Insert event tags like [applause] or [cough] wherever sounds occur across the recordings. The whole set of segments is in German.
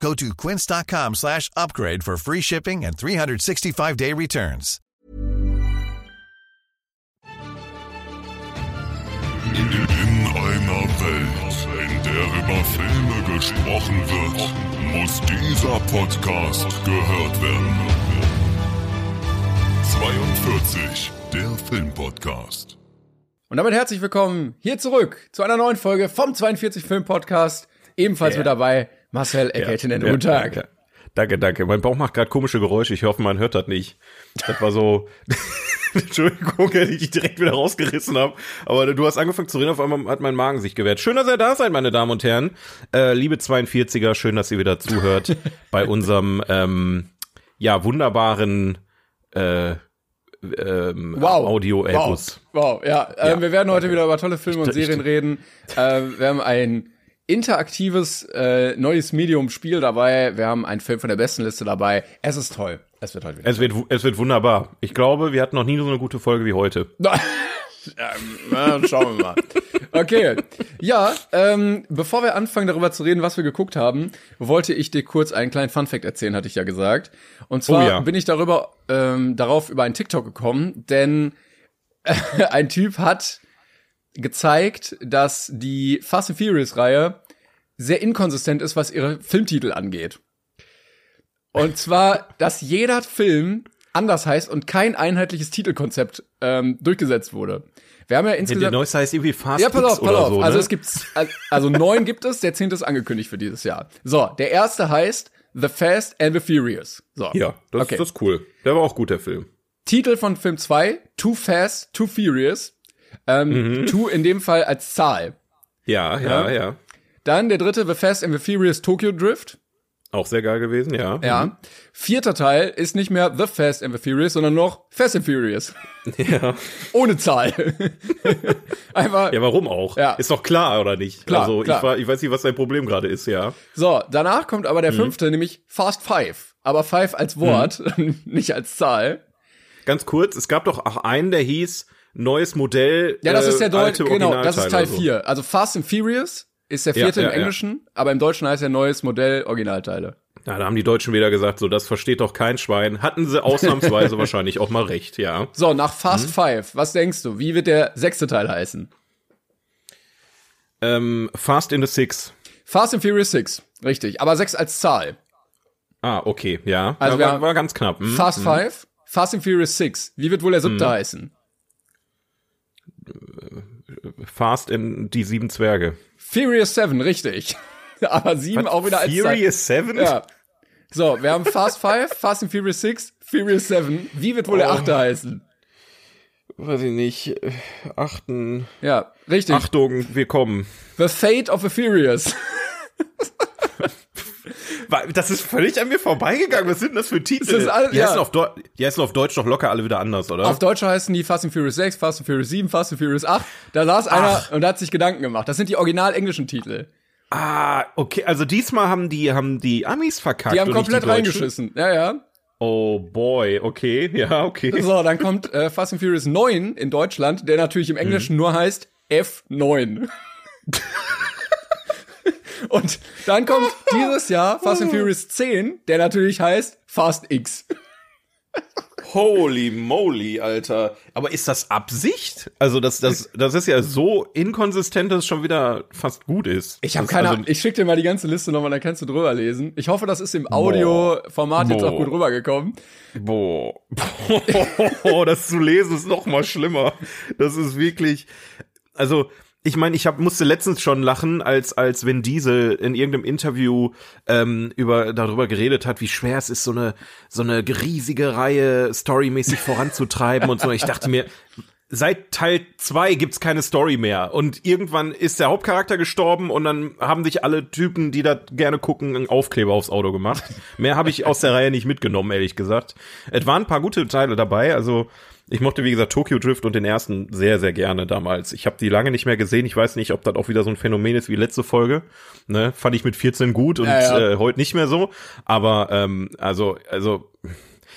Go to quince.com slash upgrade for free shipping and 365-day returns. In einer Welt, in der über Filme gesprochen wird, muss dieser Podcast gehört werden. 42, der Filmpodcast. Und damit herzlich willkommen hier zurück zu einer neuen Folge vom 42 Film Podcast. Ebenfalls Ja. mit dabei Marcel Eckertinen. Guten Tag. Danke. danke, danke. Mein Bauch macht gerade komische Geräusche. Ich hoffe, man hört das nicht. Das war so. [laughs] Entschuldigung, dass ich dich direkt wieder rausgerissen habe. Aber du hast angefangen zu reden, auf einmal hat mein Magen sich gewehrt. Schön, dass ihr da seid, meine Damen und Herren. Äh, liebe 42er, schön, dass ihr wieder zuhört [laughs] bei unserem ähm, ja wunderbaren äh, ähm, Wow. audio Wow. Airbus. Wow, ja. Ähm, Ja. wir werden heute wieder über tolle Filme und Serien reden. Äh, wir haben ein interaktives äh, neues Medium-Spiel dabei. Wir haben einen Film von der besten Liste dabei. Es ist toll. Es wird heute wieder. Es wird, es wird wunderbar. Ich glaube, wir hatten noch nie so eine gute Folge wie heute. [laughs] na, schauen wir mal. Okay. Ja, ähm, bevor wir anfangen, darüber zu reden, was wir geguckt haben, wollte ich dir kurz einen kleinen Funfact erzählen, hatte ich ja gesagt. Und zwar Oh ja. bin ich darüber, ähm, darauf über einen TikTok gekommen, denn [laughs] ein Typ hat gezeigt, dass die Fast and Furious Reihe sehr inkonsistent ist, was ihre Filmtitel angeht. Und zwar, dass jeder Film anders heißt und kein einheitliches Titelkonzept ähm, durchgesetzt wurde. Wir haben ja Der insgesamt neueste heißt irgendwie Fast ja, pass auf, pass oder auf. so. also ne? es gibt also neun gibt es, der zehnte ist angekündigt für dieses Jahr. So, der erste heißt The Fast and the Furious. So. Ja, das, okay. das ist cool. Der war auch gut, der Film. Titel von Film 2, Too Fast, Too Furious. Ähm, Mhm. Too in dem Fall als Zahl. Ja, Ja. ja, ja. Dann der dritte, The Fast and the Furious Tokyo Drift. Auch sehr geil gewesen, ja. Ja. Vierter Teil ist nicht mehr The Fast and the Furious, sondern noch Fast and Furious. [laughs] Ja. Ohne Zahl. [laughs] Einfach. Ja, warum auch? Ja. Ist doch klar, oder nicht? Klar, also, klar. Ich, war, ich weiß nicht, was dein Problem gerade ist, ja. So, danach kommt aber der Mhm. fünfte, nämlich Fast Five. Aber Five als Wort, [laughs] nicht als Zahl. Ganz kurz, es gab doch auch einen, der hieß Neues Modell. Ja, das äh, ist der alte deutsche, genau, das ist Teil oder so. 4. Also Fast and Furious ist der Ja, vierte ja, im ja. Englischen, aber im Deutschen heißt er neues Modell Originalteile. Ja, da haben die Deutschen wieder gesagt, so, das versteht doch kein Schwein. Hatten sie ausnahmsweise [laughs] wahrscheinlich auch mal recht, ja. So, nach Fast Mhm. Five, was denkst du? Wie wird der sechste Teil heißen? Ähm, Fast in the Six. Fast and Furious 6, richtig, aber 6 als Zahl. Ah, okay, ja. Also ja, war, war ganz knapp. Hm? Fast Five, Fast and Furious 6. Wie wird wohl der Mhm. siebte heißen? Fast in die sieben Zwerge. Furious 7, richtig. [laughs] aber 7 auch wieder als. Furious Seven? Ja. So, wir haben Fast Five, Fast and Furious 6, Furious 7. Wie wird wohl Oh. der achte heißen? Weiß ich nicht. Achten. Ja, richtig. Achtung, wir kommen. The Fate of the Furious. [laughs] Das ist völlig an mir vorbeigegangen. Was sind denn das für Titel? Das ist alles- die, heißen ja. auf Deu- die heißen auf Deutsch doch locker alle wieder anders, oder? Auf Deutsch heißen die Fast and Furious 6, Fast and Furious 7, Fast and Furious 8. Da saß einer und hat sich Gedanken gemacht. Das sind die original englischen Titel. ah, okay. Also diesmal haben die, haben die Amis verkackt. Die haben komplett die reingeschissen. Ja, ja. Oh boy, okay. Ja, okay. So, dann kommt äh, Fast and Furious 9 in Deutschland, der natürlich im Englischen Mhm. nur heißt F9. [laughs] und dann kommt dieses Jahr Fast and Furious 10, der natürlich heißt Fast X. Holy moly, Alter. Aber ist das Absicht? Also das, das, das ist ja so inkonsistent, dass es schon wieder fast gut ist. Ich habe keine also, Ahnung. Ich schicke dir mal die ganze Liste nochmal, dann kannst du drüber lesen. Ich hoffe, das ist im Audioformat jetzt auch gut rübergekommen. Boah. [laughs] Boah, das zu lesen ist noch mal schlimmer. Das ist wirklich, also, ich meine, ich hab, musste letztens schon lachen, als, als Vin Diesel in irgendeinem Interview ähm, über, darüber geredet hat, wie schwer es ist, so eine, so eine riesige Reihe storymäßig voranzutreiben und so. Ich dachte mir, seit Teil zwei gibt's keine Story mehr und irgendwann ist der Hauptcharakter gestorben und dann haben sich alle Typen, die da gerne gucken, einen Aufkleber aufs Auto gemacht. Mehr habe ich aus der Reihe nicht mitgenommen, ehrlich gesagt. Es waren ein paar gute Teile dabei, also ich mochte, wie gesagt, Tokyo Drift und den ersten sehr, sehr gerne damals. Ich habe die lange nicht mehr gesehen. Ich weiß nicht, ob das auch wieder so ein Phänomen ist wie letzte Folge. Ne? Fand ich mit 14 gut und Ja, ja. Äh, heute nicht mehr so. Aber ähm, also, also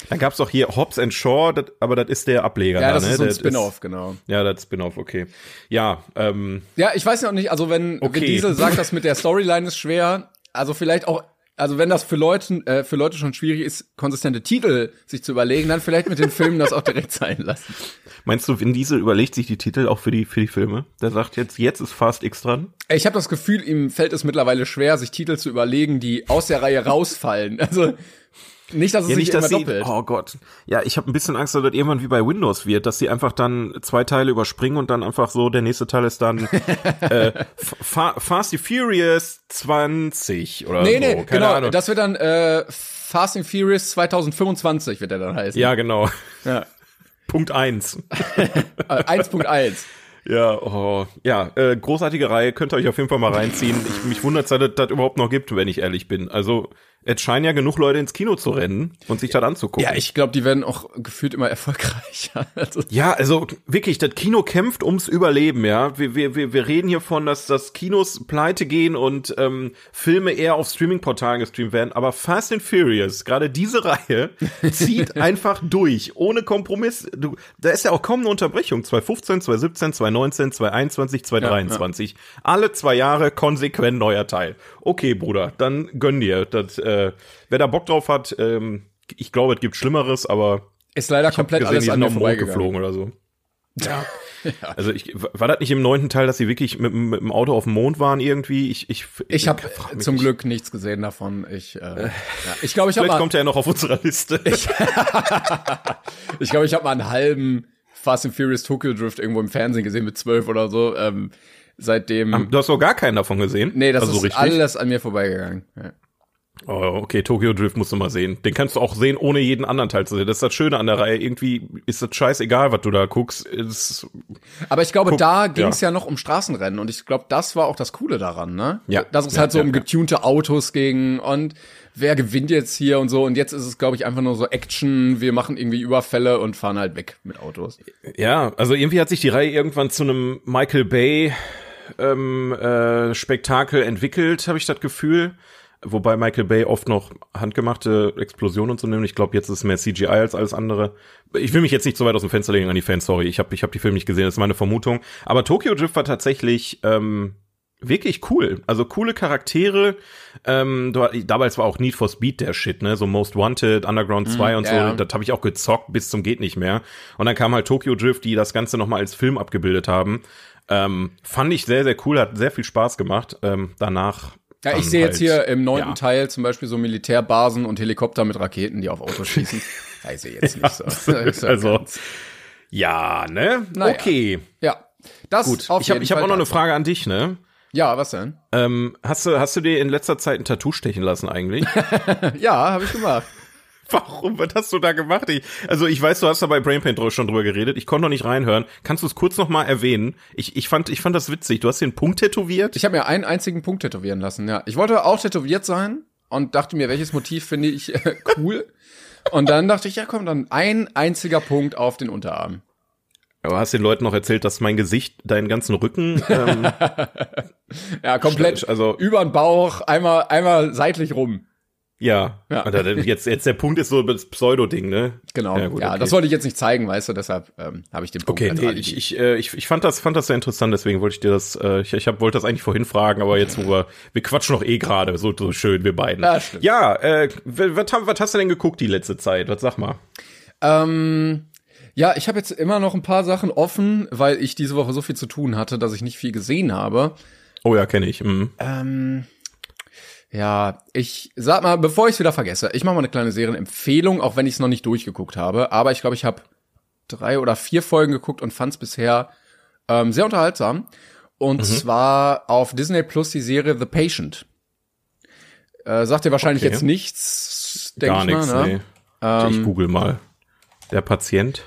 dann gab's auch hier Hobbs and Shaw, das, aber das ist der Ableger. Ja, da, das ne? ist so ein Spin-off, genau. Ja, das Spin-off, okay. Ja, ähm, Ja, ich weiß ja auch nicht, also wenn, Okay. wenn Diesel sagt, das mit der Storyline ist schwer, also vielleicht auch, also wenn das für Leute, äh, für Leute schon schwierig ist, konsistente Titel sich zu überlegen, dann vielleicht mit den Filmen das auch direkt sein lassen. meinst du, Vin Diesel überlegt sich die Titel auch für die für die Filme? Der sagt jetzt, jetzt ist Fast X dran. Ich habe das Gefühl, ihm fällt es mittlerweile schwer, sich Titel zu überlegen, die aus der Reihe rausfallen. Also nicht, dass es Ja, sich nicht, immer dass sie, doppelt. oh Gott. Ja, ich habe ein bisschen Angst, dass das irgendwann wie bei Windows wird, dass sie einfach dann zwei Teile überspringen und dann einfach so, der nächste Teil ist dann äh, [laughs] Fa Fast and Furious 20 oder nee, so. nee, Keine genau, Ahnung. das wird dann äh, Fast and Furious 2025 wird er dann heißen. ja, genau. ja. [laughs] Punkt eins. [laughs] Äh, 1.1. Ja, oh, ja, äh, großartige Reihe, könnt ihr euch auf jeden Fall mal reinziehen. Ich, mich wundert, dass es das überhaupt noch gibt, wenn ich ehrlich bin. Also, es scheinen ja genug Leute ins Kino zu rennen und sich das anzugucken. Ja, ich glaube, die werden auch gefühlt immer erfolgreicher. [laughs] Also, Ja, also wirklich, das Kino kämpft ums Überleben, ja. Wir, wir, wir, wir reden hier von, dass, dass Kinos pleite gehen und ähm, Filme eher auf Streaming-Portalen gestreamt werden. Aber Fast and Furious, gerade diese [laughs] Reihe, zieht [laughs] einfach durch, ohne Kompromiss. Du, da ist ja auch kaum eine Unterbrechung. 2015, 2017, 2019, 2021, 2023. Alle zwei Jahre konsequent neuer Teil. Okay, Bruder, dann gönn dir. Das, äh, wer da Bock drauf hat, ähm, ich glaube, es gibt Schlimmeres, aber ist leider komplett gesehen, alles die an sind mir auf den Mond vorbeigegangen. geflogen oder so. Ja. [laughs] Also ich war das nicht im neunten Teil, dass sie wirklich mit, mit dem Auto auf dem Mond waren irgendwie? Ich ich Ich habe zum nicht. Glück nichts gesehen davon. Ich äh, ja. ich glaube, ich habe Vielleicht kommt er ja noch auf unserer Liste. [laughs] ich glaube, [laughs] ich habe mal einen halben Fast and Furious Tokyo Drift irgendwo im Fernsehen gesehen mit zwölf oder so. Ähm, seitdem, du hast noch gar keinen davon gesehen? nee, das also so ist alles an mir vorbeigegangen. Ja. Oh, okay, Tokyo Drift musst du mal sehen. Den kannst du auch sehen, ohne jeden anderen Teil zu sehen. Das ist das Schöne an der Reihe. Irgendwie ist das scheißegal, was du da guckst. Es, Aber ich glaube, Guck, da ging es ja. ja. noch um Straßenrennen und ich glaube, das war auch das Coole daran, ne? Ja. Dass es Ja, halt so ja, um getunte Autos ging und wer gewinnt jetzt hier und so und jetzt ist es, glaube ich, einfach nur so Action, wir machen irgendwie Überfälle und fahren halt weg mit Autos. ja, also irgendwie hat sich die Reihe irgendwann zu einem Michael Bay ähm, äh, Spektakel entwickelt, habe ich das Gefühl. Wobei Michael Bay oft noch handgemachte Explosionen und so nimmt. Ich glaube, jetzt ist es mehr CGI als alles andere. Ich will mich jetzt nicht so weit aus dem Fenster legen an die Fans, sorry. Ich habe ich hab die Filme nicht gesehen, das ist meine Vermutung. Aber Tokyo Drift war tatsächlich ähm, wirklich cool. Also coole Charaktere. Ähm, damals war auch Need for Speed der Shit, ne? So Most Wanted, Underground 2 und so. Das habe ich auch gezockt bis zum geht nicht mehr. Und dann kam halt Tokyo Drift, die das Ganze nochmal als Film abgebildet haben. Ähm, fand ich sehr, sehr cool, hat sehr viel Spaß gemacht. Ähm, danach. Ja, ich sehe jetzt halt- hier im neunten ja. Teil zum Beispiel so Militärbasen und Helikopter mit Raketen, die auf Autos schießen. [laughs] ja, ich sehe jetzt nicht so. [laughs] Also, ja, ne? Naja. Okay. ja, das Gut. auf Ich habe ich hab auch noch eine. Frage an dich, ne? Ja, was denn? Ähm, hast du, hast du dir in letzter Zeit ein Tattoo stechen lassen eigentlich? [laughs] Ja, habe ich gemacht. [laughs] Warum? Was hast du da gemacht? Ich, also ich weiß, du hast da bei Brainpaint drü- schon drüber geredet. Ich konnte noch nicht reinhören. Kannst du es kurz noch mal erwähnen? Ich, ich, fand, ich fand das witzig. Du hast den Punkt tätowiert. Ich habe mir einen einzigen Punkt tätowieren lassen, ja. Ich wollte auch tätowiert sein und dachte mir, welches Motiv finde ich äh, [laughs] cool. Und dann dachte ich, ja komm, dann ein einziger Punkt auf den Unterarm. Aber hast den Leuten noch erzählt, dass mein Gesicht deinen ganzen Rücken. Ähm, [laughs] Ja, komplett Also- über den Bauch, einmal, einmal seitlich rum. Ja. Ja. Jetzt, jetzt der Punkt ist so das Pseudo-Ding, ne? Genau. Ja, Ja, gut, okay. das wollte ich jetzt nicht zeigen, weißt du, deshalb ähm, habe ich den Punkt Okay, nee, ich, ich, äh, ich, ich fand das, fand das sehr interessant, deswegen wollte ich dir das, äh, ich, ich hab, wollte das eigentlich vorhin fragen, aber jetzt, wo wir, wir quatschen noch eh gerade, so, so schön, wir beiden. Ja, stimmt. ja äh, was, was hast du denn geguckt die letzte Zeit? Was sag mal? Ähm, ja, ich habe jetzt immer noch ein paar Sachen offen, weil ich diese Woche so viel zu tun hatte, dass ich nicht viel gesehen habe. Oh ja, kenne ich. Mhm. Ähm, ja, ich sag mal, bevor ich es wieder vergesse, ich mache mal eine kleine Serienempfehlung, auch wenn ich es noch nicht durchgeguckt habe. Aber ich glaube, ich habe drei oder vier Folgen geguckt und fand es bisher ähm, sehr unterhaltsam. Und zwar auf Disney Plus die Serie The Patient. Äh, sagt dir wahrscheinlich Okay. jetzt nichts, denke Gar ich nichts, mal. nee. Ne? ich google mal. Der Patient.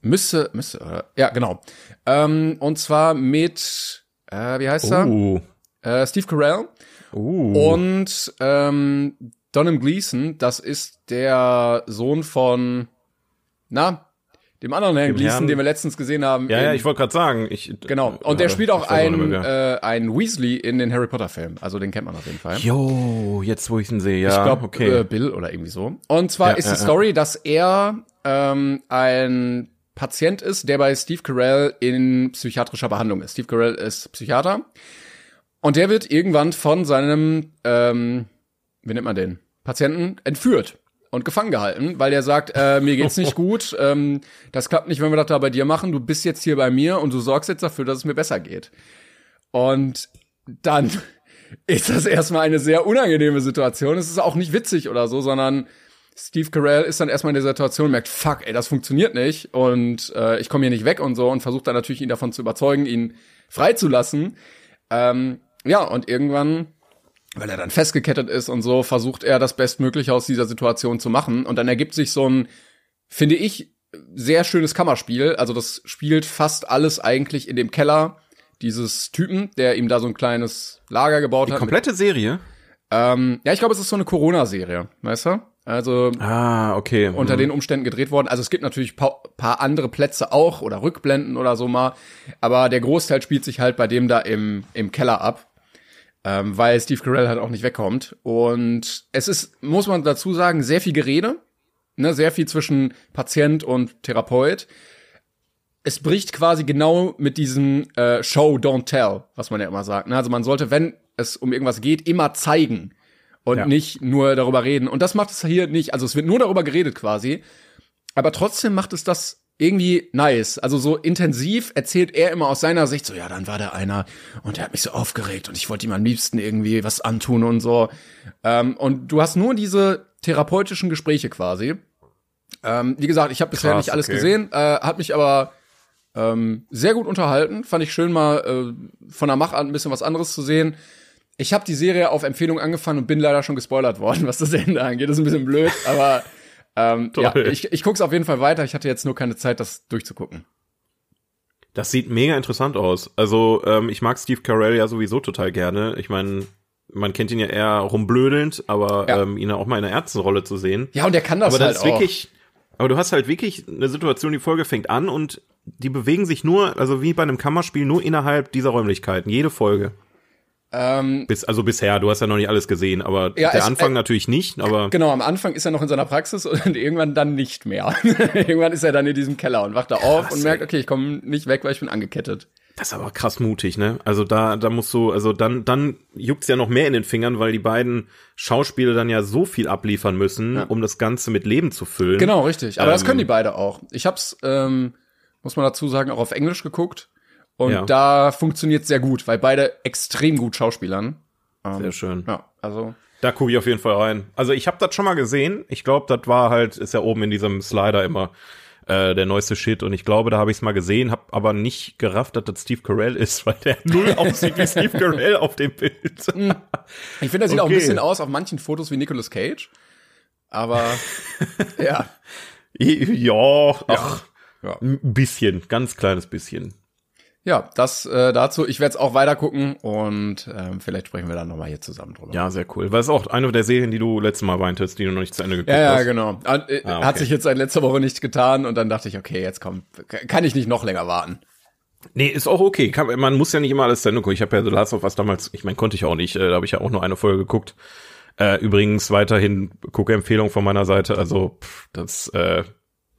Müsste, müsste, äh, ja, genau. Ähm, und zwar mit, äh, wie heißt er? Uh, Äh, Steve Carell uh. und ähm, Donham Gleason. Das ist der Sohn von, na, dem anderen Herrn Dem Gleason, Herrn- den wir letztens gesehen haben. ja, in, ja, ich wollte gerade sagen. Ich, Genau. äh, Und der ja, spielt auch ich weiß nicht ein, mehr, wer. äh, ein Weasley in den Harry Potter Filmen. Also den kennt man auf jeden Fall. Jo, jetzt wo ich ihn sehe, ja. ich glaube, okay. äh, Bill oder irgendwie so. Und zwar Ja, ist ja, die. Story, dass er ähm, ein Patient ist, der bei Steve Carell in psychiatrischer Behandlung ist. Steve Carell ist Psychiater. Und der wird irgendwann von seinem, ähm, wie nennt man den, Patienten entführt und gefangen gehalten, weil der sagt, äh, mir geht's nicht [laughs] gut, ähm, das klappt nicht, wenn wir das da bei dir machen, du bist jetzt hier bei mir und du sorgst jetzt dafür, dass es mir besser geht. Und dann [laughs] ist das erstmal eine sehr unangenehme Situation. Es ist auch nicht witzig oder so, sondern Steve Carell ist dann erstmal in der Situation und merkt, fuck, ey, das funktioniert nicht und äh, ich komme hier nicht weg und so und versucht dann natürlich ihn davon zu überzeugen, ihn freizulassen. Ähm, ja, und irgendwann, weil er dann festgekettet ist und so, versucht er das Bestmögliche aus dieser Situation zu machen und dann ergibt sich so ein, finde ich, sehr schönes Kammerspiel. Also das spielt fast alles eigentlich in dem Keller dieses Typen, der ihm da so ein kleines Lager gebaut Die hat. komplette Serie? Ähm, ja, ich glaube, es ist so eine Corona-Serie, weißt du? Also Ah, okay. unter Mhm. den Umständen gedreht worden. Also es gibt natürlich pa paar andere Plätze auch oder Rückblenden oder so mal, aber der Großteil spielt sich halt bei dem da im, im Keller ab, ähm, weil Steve Carell halt auch nicht wegkommt. Und es ist, muss man dazu sagen, sehr viel Gerede, ne, sehr viel zwischen Patient und Therapeut. Es bricht quasi genau mit diesem äh, Show, don't tell, was man ja immer sagt. Ne? Also man sollte, wenn es um irgendwas geht, immer zeigen und Ja. nicht nur darüber reden. Und das macht es hier nicht. Also es wird nur darüber geredet quasi. Aber trotzdem macht es das irgendwie nice. Also so intensiv erzählt er immer aus seiner Sicht so, ja, dann war da einer und der hat mich so aufgeregt und ich wollte ihm am liebsten irgendwie was antun und so. Ähm, und du hast nur diese therapeutischen Gespräche quasi. Ähm, wie gesagt, ich habe bisher nicht alles okay. gesehen, äh, hat mich aber ähm, sehr gut unterhalten. Fand ich schön mal äh, von der Machart ein bisschen was anderes zu sehen. Ich habe die Serie auf Empfehlung angefangen und bin leider schon gespoilert worden, was das Ende angeht. Das ist ein bisschen blöd, aber ähm, ja, Toll. ich, ich guck's auf jeden Fall weiter. Ich hatte jetzt nur keine Zeit, das durchzugucken. Das sieht mega interessant aus. Also, ähm, ich mag Steve Carell ja sowieso total gerne. Ich meine, man kennt ihn ja eher rumblödelnd, aber Ja. ähm, ihn auch mal in einer Ärztenrolle zu sehen. Ja, und der kann das aber halt das ist auch. wirklich, aber du hast halt wirklich eine Situation, die Folge fängt an und die bewegen sich nur, also wie bei einem Kammerspiel, nur innerhalb dieser Räumlichkeiten. Jede Folge. Ähm, Bis, also bisher, du hast ja noch nicht alles gesehen, aber Ja, der es- Anfang äh, natürlich nicht, aber genau, am Anfang ist er noch in seiner Praxis und [laughs] irgendwann dann nicht mehr. [laughs] irgendwann ist er dann in diesem Keller und wacht da auf und merkt, okay, ich komme nicht weg, weil ich bin angekettet. das ist aber krass mutig, ne? Also da, da musst du, also dann, dann juckt's ja noch mehr in den Fingern, weil die beiden Schauspieler dann ja so viel abliefern müssen, um das Ganze mit Leben zu füllen. Genau, richtig. Aber das Ähm, können die beide auch. Ich hab's, ähm, muss man dazu sagen, auch auf Englisch geguckt. Und Ja. da funktioniert sehr gut, weil beide extrem gut schauspielern. Ähm, Sehr schön. Ja, also. Da gucke ich auf jeden Fall rein. Also ich habe das schon mal gesehen. Ich glaube, das war halt, ist ja oben in diesem Slider immer äh, der neueste Shit. Und ich glaube, da habe ich es mal gesehen, habe aber nicht gerafft, dass das Steve Carell ist, [laughs] weil der null [laughs] aussieht wie Steve Carell auf dem Bild. Ich finde, er sieht auch ein Okay. bisschen aus auf manchen Fotos wie Nicolas Cage. Aber [laughs] ja. ja, ach, Ja. ein bisschen, ganz kleines bisschen. Ja, das äh, dazu. Ich werde es auch weiter gucken und ähm, vielleicht sprechen wir dann nochmal hier zusammen drüber. Ja, sehr cool. Weil es auch eine der Serien, die du letztes Mal weintest, die du noch nicht zu Ende geguckt Ja, ja, hast. genau. Und, äh, Ah, okay. Hat sich jetzt seit letzter Woche nicht getan und dann dachte ich, okay, jetzt kommt, kann ich nicht noch länger warten. Nee, ist auch okay. Kann, man muss ja nicht immer alles zu Ende gucken. Ich habe ja The Last of Us damals, ich meine, konnte ich auch nicht. Äh, da habe ich ja auch nur eine Folge geguckt. Äh, übrigens weiterhin Guckempfehlung von meiner Seite. Also pff, das äh,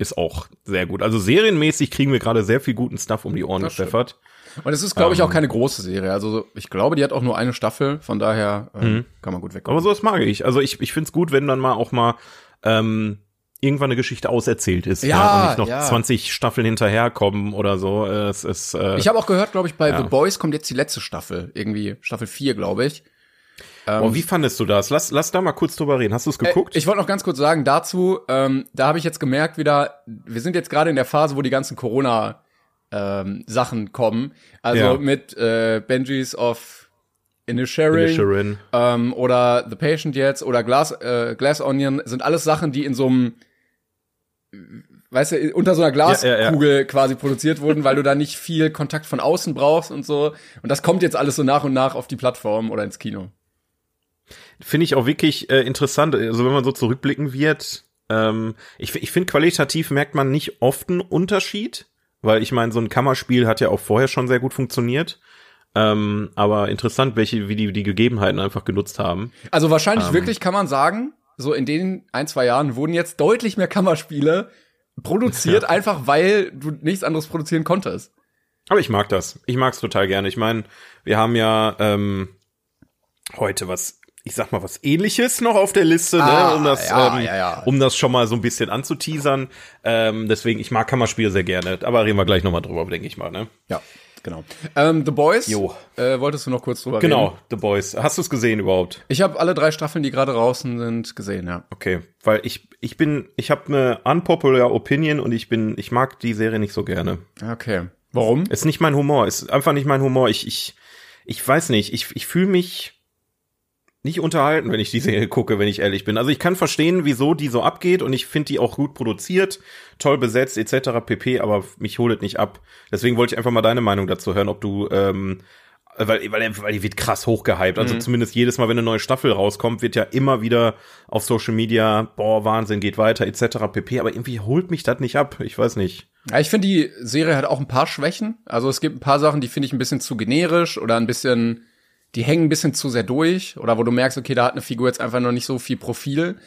ist auch sehr gut. Also serienmäßig kriegen wir gerade sehr viel guten Stuff um die Ohren gepfeffert. Und es ist, glaube ich, auch Ähm. keine große Serie. Also ich glaube, die hat auch nur eine Staffel, von daher ähm, kann man gut wegkommen. Aber sowas mag ich. Also ich, ich find's gut, wenn dann mal auch mal ähm, irgendwann eine Geschichte auserzählt ist. Ja, und nicht noch ja. 20 20 Staffeln hinterherkommen oder so. Äh, Es ist äh, Ich habe auch gehört, glaube ich, bei Ja. The Boys kommt jetzt die letzte Staffel. Irgendwie Staffel 4, glaube ich. Boah, wie fandest du das? Lass, lass da mal kurz drüber reden. Hast du es geguckt? Äh, ich wollte noch ganz kurz sagen dazu, ähm, da habe ich jetzt gemerkt wieder, wir sind jetzt gerade in der Phase, wo die ganzen Corona ähm, Sachen kommen. Also Ja. mit äh, Benjis of Inisherin, Sharon. ähm, oder The Patient jetzt oder Glass, äh, Glass Onion sind alles Sachen, die in so einem weißt du, unter so einer Ja, ja, Glaskugel quasi produziert wurden, weil du da nicht viel Kontakt von außen brauchst und so. Und das kommt jetzt alles so nach und nach auf die Plattform oder ins Kino. Finde ich auch wirklich äh, interessant. Also wenn man so zurückblicken wird, ähm, ich, ich finde qualitativ merkt man nicht oft einen Unterschied, weil ich meine, so ein Kammerspiel hat ja auch vorher schon sehr gut funktioniert. Ähm, aber interessant, welche, wie die die Gegebenheiten einfach genutzt haben. Also wahrscheinlich wirklich kann man sagen, so in den ein, zwei Jahren wurden jetzt deutlich mehr Kammerspiele produziert, einfach weil du nichts anderes produzieren konntest. Aber ich mag das. Ich mag's total gerne. Ich meine, wir haben ja ähm, heute was, ich sag mal, was ähnliches noch auf der Liste, Ah, ne? um das, ja, ähm, ja, ja. um das schon mal so ein bisschen anzuteasern. Ähm, deswegen, ich mag Kammerspiele sehr gerne. Aber reden wir gleich nochmal drüber, denke ich mal, ne? Ja, genau. Ähm, The Boys, Jo. Äh, wolltest du noch kurz drüber reden? Genau, The Boys. Hast du es gesehen überhaupt? Ich habe alle drei Staffeln, die gerade draußen sind, gesehen, ja. Okay, weil ich ich bin ich habe eine unpopular Opinion und ich bin ich mag die Serie nicht so gerne. Okay. Warum? Ist nicht mein Humor, ist einfach nicht mein Humor. Ich ich ich weiß nicht, ich ich fühle mich nicht unterhalten, wenn ich die Serie gucke, wenn ich ehrlich bin. Also ich kann verstehen, wieso die so abgeht und ich finde die auch gut produziert, toll besetzt etc. pp. Aber mich holt nicht ab. Deswegen wollte ich einfach mal deine Meinung dazu hören, ob du ähm, weil, weil, weil die wird krass hochgehypt. Also zumindest jedes Mal, wenn eine neue Staffel rauskommt, wird ja immer wieder auf Social Media, boah, Wahnsinn, geht weiter, etc. pp. Aber irgendwie holt mich das nicht ab. Ich weiß nicht. Ja, ich finde, die Serie hat auch ein paar Schwächen. Also es gibt ein paar Sachen, die finde ich ein bisschen zu generisch oder ein bisschen, die hängen ein bisschen zu sehr durch oder wo du merkst, okay, da hat eine Figur jetzt einfach noch nicht so viel Profil.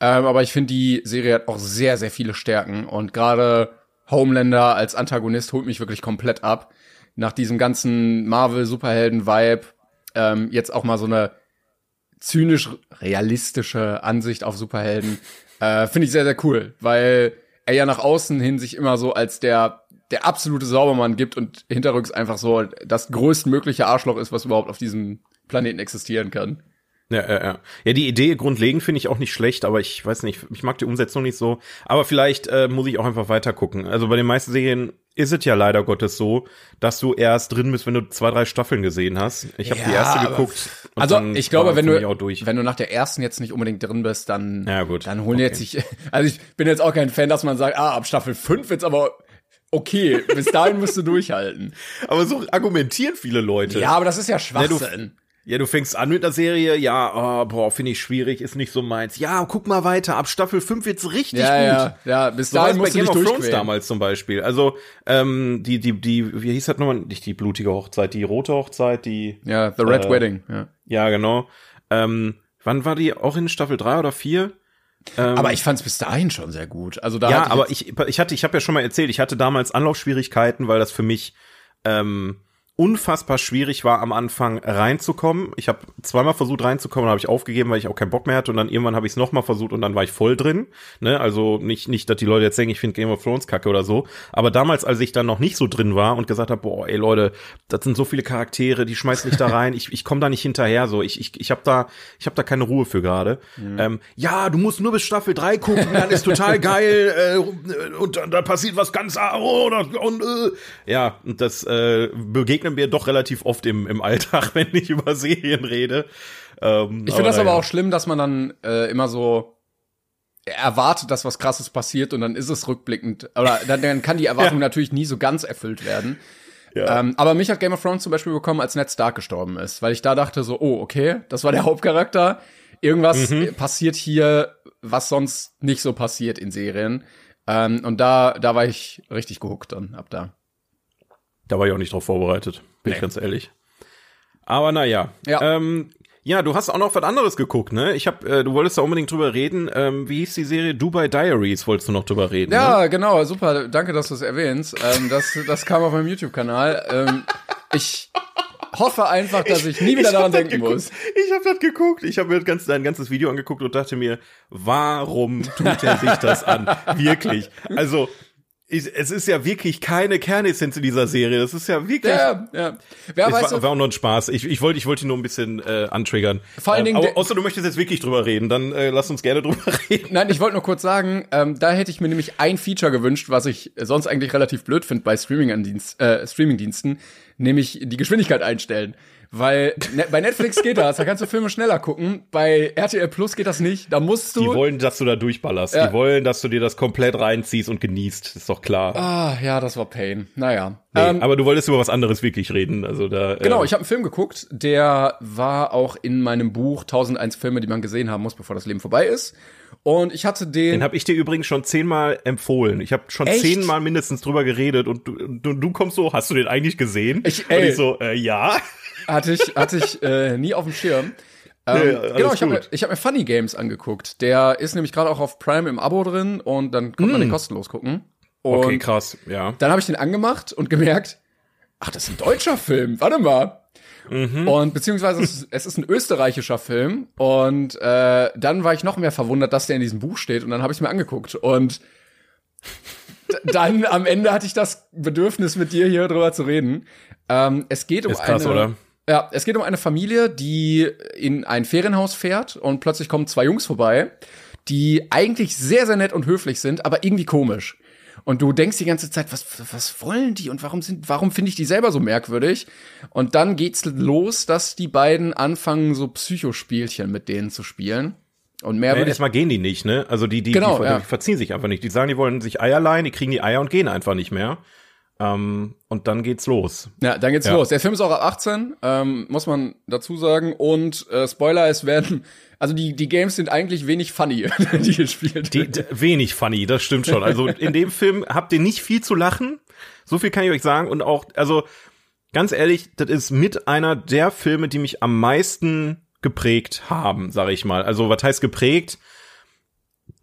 Ähm, aber ich finde, die Serie hat auch sehr, sehr viele Stärken und gerade Homelander als Antagonist holt mich wirklich komplett ab. Nach diesem ganzen Marvel-Superhelden-Vibe ähm, jetzt auch mal so eine zynisch realistische Ansicht auf Superhelden. Äh, Finde ich sehr, sehr cool, weil er ja nach außen hin sich immer so als der der absolute Saubermann gibt und hinterrücks einfach so das größtmögliche Arschloch ist, was überhaupt auf diesem Planeten existieren kann. Ja, ja, ja. Ja, die Idee grundlegend finde ich auch nicht schlecht, aber ich weiß nicht, ich mag die Umsetzung nicht so. Aber vielleicht äh, muss ich auch einfach weiter gucken. Also bei den meisten Serien ist es ja leider Gottes so, dass du erst drin bist, wenn du zwei, drei Staffeln gesehen hast. Ich habe die Ja, erste aber- geguckt. Also ich glaube, wenn du wenn du nach der ersten jetzt nicht unbedingt drin bist, dann Ja, gut. dann holen die Okay. jetzt sich [laughs] also ich bin jetzt auch kein Fan, dass man sagt, ah, ab Staffel 5 wird's aber okay, bis dahin musst du durchhalten. [laughs] Aber so argumentieren viele Leute. Ja, aber das ist ja Schwachsinn. Ja, du fängst an mit einer Serie, ja, oh, boah, finde ich schwierig, ist nicht so meins. Ja, guck mal weiter, ab Staffel 5 wird's richtig Ja, gut. ja, ja, bis So dahin es bei musst du Game of Thrones damals zum Beispiel. Also, ähm, die, die, die, wie hieß das nochmal? Nicht die blutige Hochzeit, die rote Hochzeit, die, Ja, The Red Äh, Wedding, ja. ja, genau. Ähm, wann war die auch in Staffel 3 oder 4? Aber ich fand's bis dahin schon sehr gut. Also da Ja, hatte aber ich, ich hatte, ich habe ja schon mal erzählt, ich hatte damals Anlaufschwierigkeiten, weil das für mich ähm, unfassbar schwierig war, am Anfang reinzukommen. Ich habe zweimal versucht reinzukommen, habe ich aufgegeben, weil ich auch keinen Bock mehr hatte. Und dann irgendwann habe ich es nochmal versucht und dann war ich voll drin. Ne? Also nicht, nicht, dass die Leute jetzt denken, ich finde Game of Thrones kacke oder so. Aber damals, als ich dann noch nicht so drin war und gesagt habe, boah, ey Leute, das sind so viele Charaktere, die schmeißen mich da rein. ich ich komme da nicht hinterher. So, ich ich, ich habe da ich habe da keine Ruhe für gerade. Ähm, ja, du musst nur bis Staffel 3 gucken, dann ist total geil [laughs] äh, und dann da passiert was ganz oh, und äh. ja, und das äh, begegnet mir doch relativ oft im im Alltag, [laughs] wenn ich über Serien rede. Ähm, Ich finde das aber naja. auch schlimm, dass man dann äh, immer so erwartet, dass was krasses passiert und dann ist es rückblickend. Oder dann, dann kann die [laughs] Erwartung natürlich nie so ganz erfüllt werden. Ja. Ähm, aber mich hat Game of Thrones zum Beispiel bekommen, als Ned Stark gestorben ist, weil ich da dachte so, oh, okay, das war der Hauptcharakter. Irgendwas Mhm. passiert hier, was sonst nicht so passiert in Serien. Ähm, und da, da war ich richtig gehuckt dann ab da. Da war ich auch nicht drauf vorbereitet, bin ich Nee. ganz ehrlich. Aber naja. Ja. Ähm, ja, du hast auch noch was anderes geguckt, ne? Ich hab, äh, du wolltest da unbedingt drüber reden. Ähm, wie hieß die Serie? Dubai Diaries wolltest du noch drüber reden. Ne? Ja, genau, super. Danke, dass du es erwähnst. Ähm, das, das kam auf meinem YouTube-Kanal. Ähm, ich hoffe einfach, dass ich nie wieder Ich daran denken geguckt. muss. Ich habe das geguckt. Ich habe mir das ganze, dein ganzes Video angeguckt und dachte mir, warum tut er sich das an? Wirklich. Also, ich, es ist ja wirklich keine Kernessenz in dieser Serie. Das ist ja wirklich. Ja, ja. Wer weiß, war, war auch nur ein Spaß. Ich, ich wollte ich wollte ihn nur ein bisschen äh, antriggern. Vor allen ähm, Dingen der- außer du möchtest jetzt wirklich drüber reden, dann äh, lass uns gerne [laughs] drüber reden. Nein, ich wollte nur kurz sagen, ähm, da hätte ich mir nämlich ein Feature gewünscht, was ich sonst eigentlich relativ blöd finde bei äh, Streaming-Diensten, nämlich die Geschwindigkeit einstellen. Weil ne, bei Netflix geht das, da kannst du Filme schneller gucken. Bei RTL Plus geht das nicht. Da musst du. Die wollen, dass du da durchballerst. Ja. Die wollen, dass du dir das komplett reinziehst und genießt. Ist doch klar. ah, ja, das war Pain. Naja. Nee, Ähm, aber du wolltest über was anderes wirklich reden. Also da. Genau, äh, ich habe einen Film geguckt, der war auch in meinem Buch 1001 Filme, die man gesehen haben muss, bevor das Leben vorbei ist. Und ich hatte den. Den habe ich dir übrigens schon zehnmal empfohlen. Ich habe schon Echt? zehnmal mindestens drüber geredet und du, du, du kommst so, hast du den eigentlich gesehen? Ich- und ey. ich so, äh, ja. Hatte ich, hatte ich äh, nie auf dem Schirm. Ähm, Nee, genau, ich habe hab mir Funny Games angeguckt. Der ist nämlich gerade auch auf Prime im Abo drin und dann konnte man den kostenlos gucken. Und Mm. Okay, krass, ja. dann habe ich den angemacht und gemerkt, ach, das ist ein deutscher Film. Warte mal. Mhm. Und beziehungsweise es ist, es ist ein österreichischer Film und äh, dann war ich noch mehr verwundert, dass der in diesem Buch steht und dann habe ich mir angeguckt und dann am Ende hatte ich das Bedürfnis mit dir hier drüber zu reden. Ähm, es geht um Ist krass, eine oder? Ja, es geht um eine Familie, die in ein Ferienhaus fährt und plötzlich kommen zwei Jungs vorbei, die eigentlich sehr, sehr nett und höflich sind, aber irgendwie komisch. Und du denkst die ganze Zeit, was, was wollen die und warum sind, warum finde ich die selber so merkwürdig? Und dann geht's los, dass die beiden anfangen, so Psychospielchen mit denen zu spielen. Und mehr Ja, würde ich, erstmal gehen die nicht, ne? Also die, die, Genau, die, ja. die verziehen sich einfach nicht. Die sagen, die wollen sich Eier leihen, die kriegen die Eier und gehen einfach nicht mehr. Ähm, und dann geht's los. ja, dann geht's Ja. los. Der Film ist auch ab 18, ähm, muss man dazu sagen. Und äh, Spoiler, es werden, also die, die Games sind eigentlich wenig funny, [laughs] die gespielt Die, werden. d- wenig funny, das stimmt schon. Also in dem [laughs] Film habt ihr nicht viel zu lachen. So viel kann ich euch sagen. Und auch, also ganz ehrlich, das ist mit einer der Filme, die mich am meisten geprägt haben, sage ich mal. Also was heißt geprägt?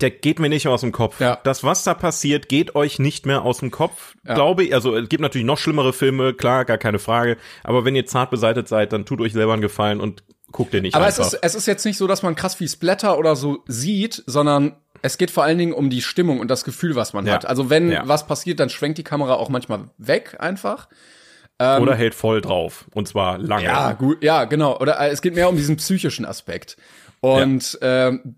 Der geht mir nicht aus dem Kopf. Ja. Das, was da passiert, geht euch nicht mehr aus dem Kopf, Ja. glaube ich. Also es gibt natürlich noch schlimmere Filme, klar, gar keine Frage. Aber wenn ihr zart beseitet seid, dann tut euch selber einen Gefallen und guckt den nicht Aber es einfach. ist, es ist jetzt nicht so, dass man krass viel Splatter oder so sieht, sondern es geht vor allen Dingen um die Stimmung und das Gefühl, was man Ja. hat. Also wenn Ja. was passiert, dann schwenkt die Kamera auch manchmal weg einfach. Oder hält voll drauf. Und zwar lange. Ja, gut, ja, genau. Oder äh, es geht mehr um diesen psychischen Aspekt. Und ähm,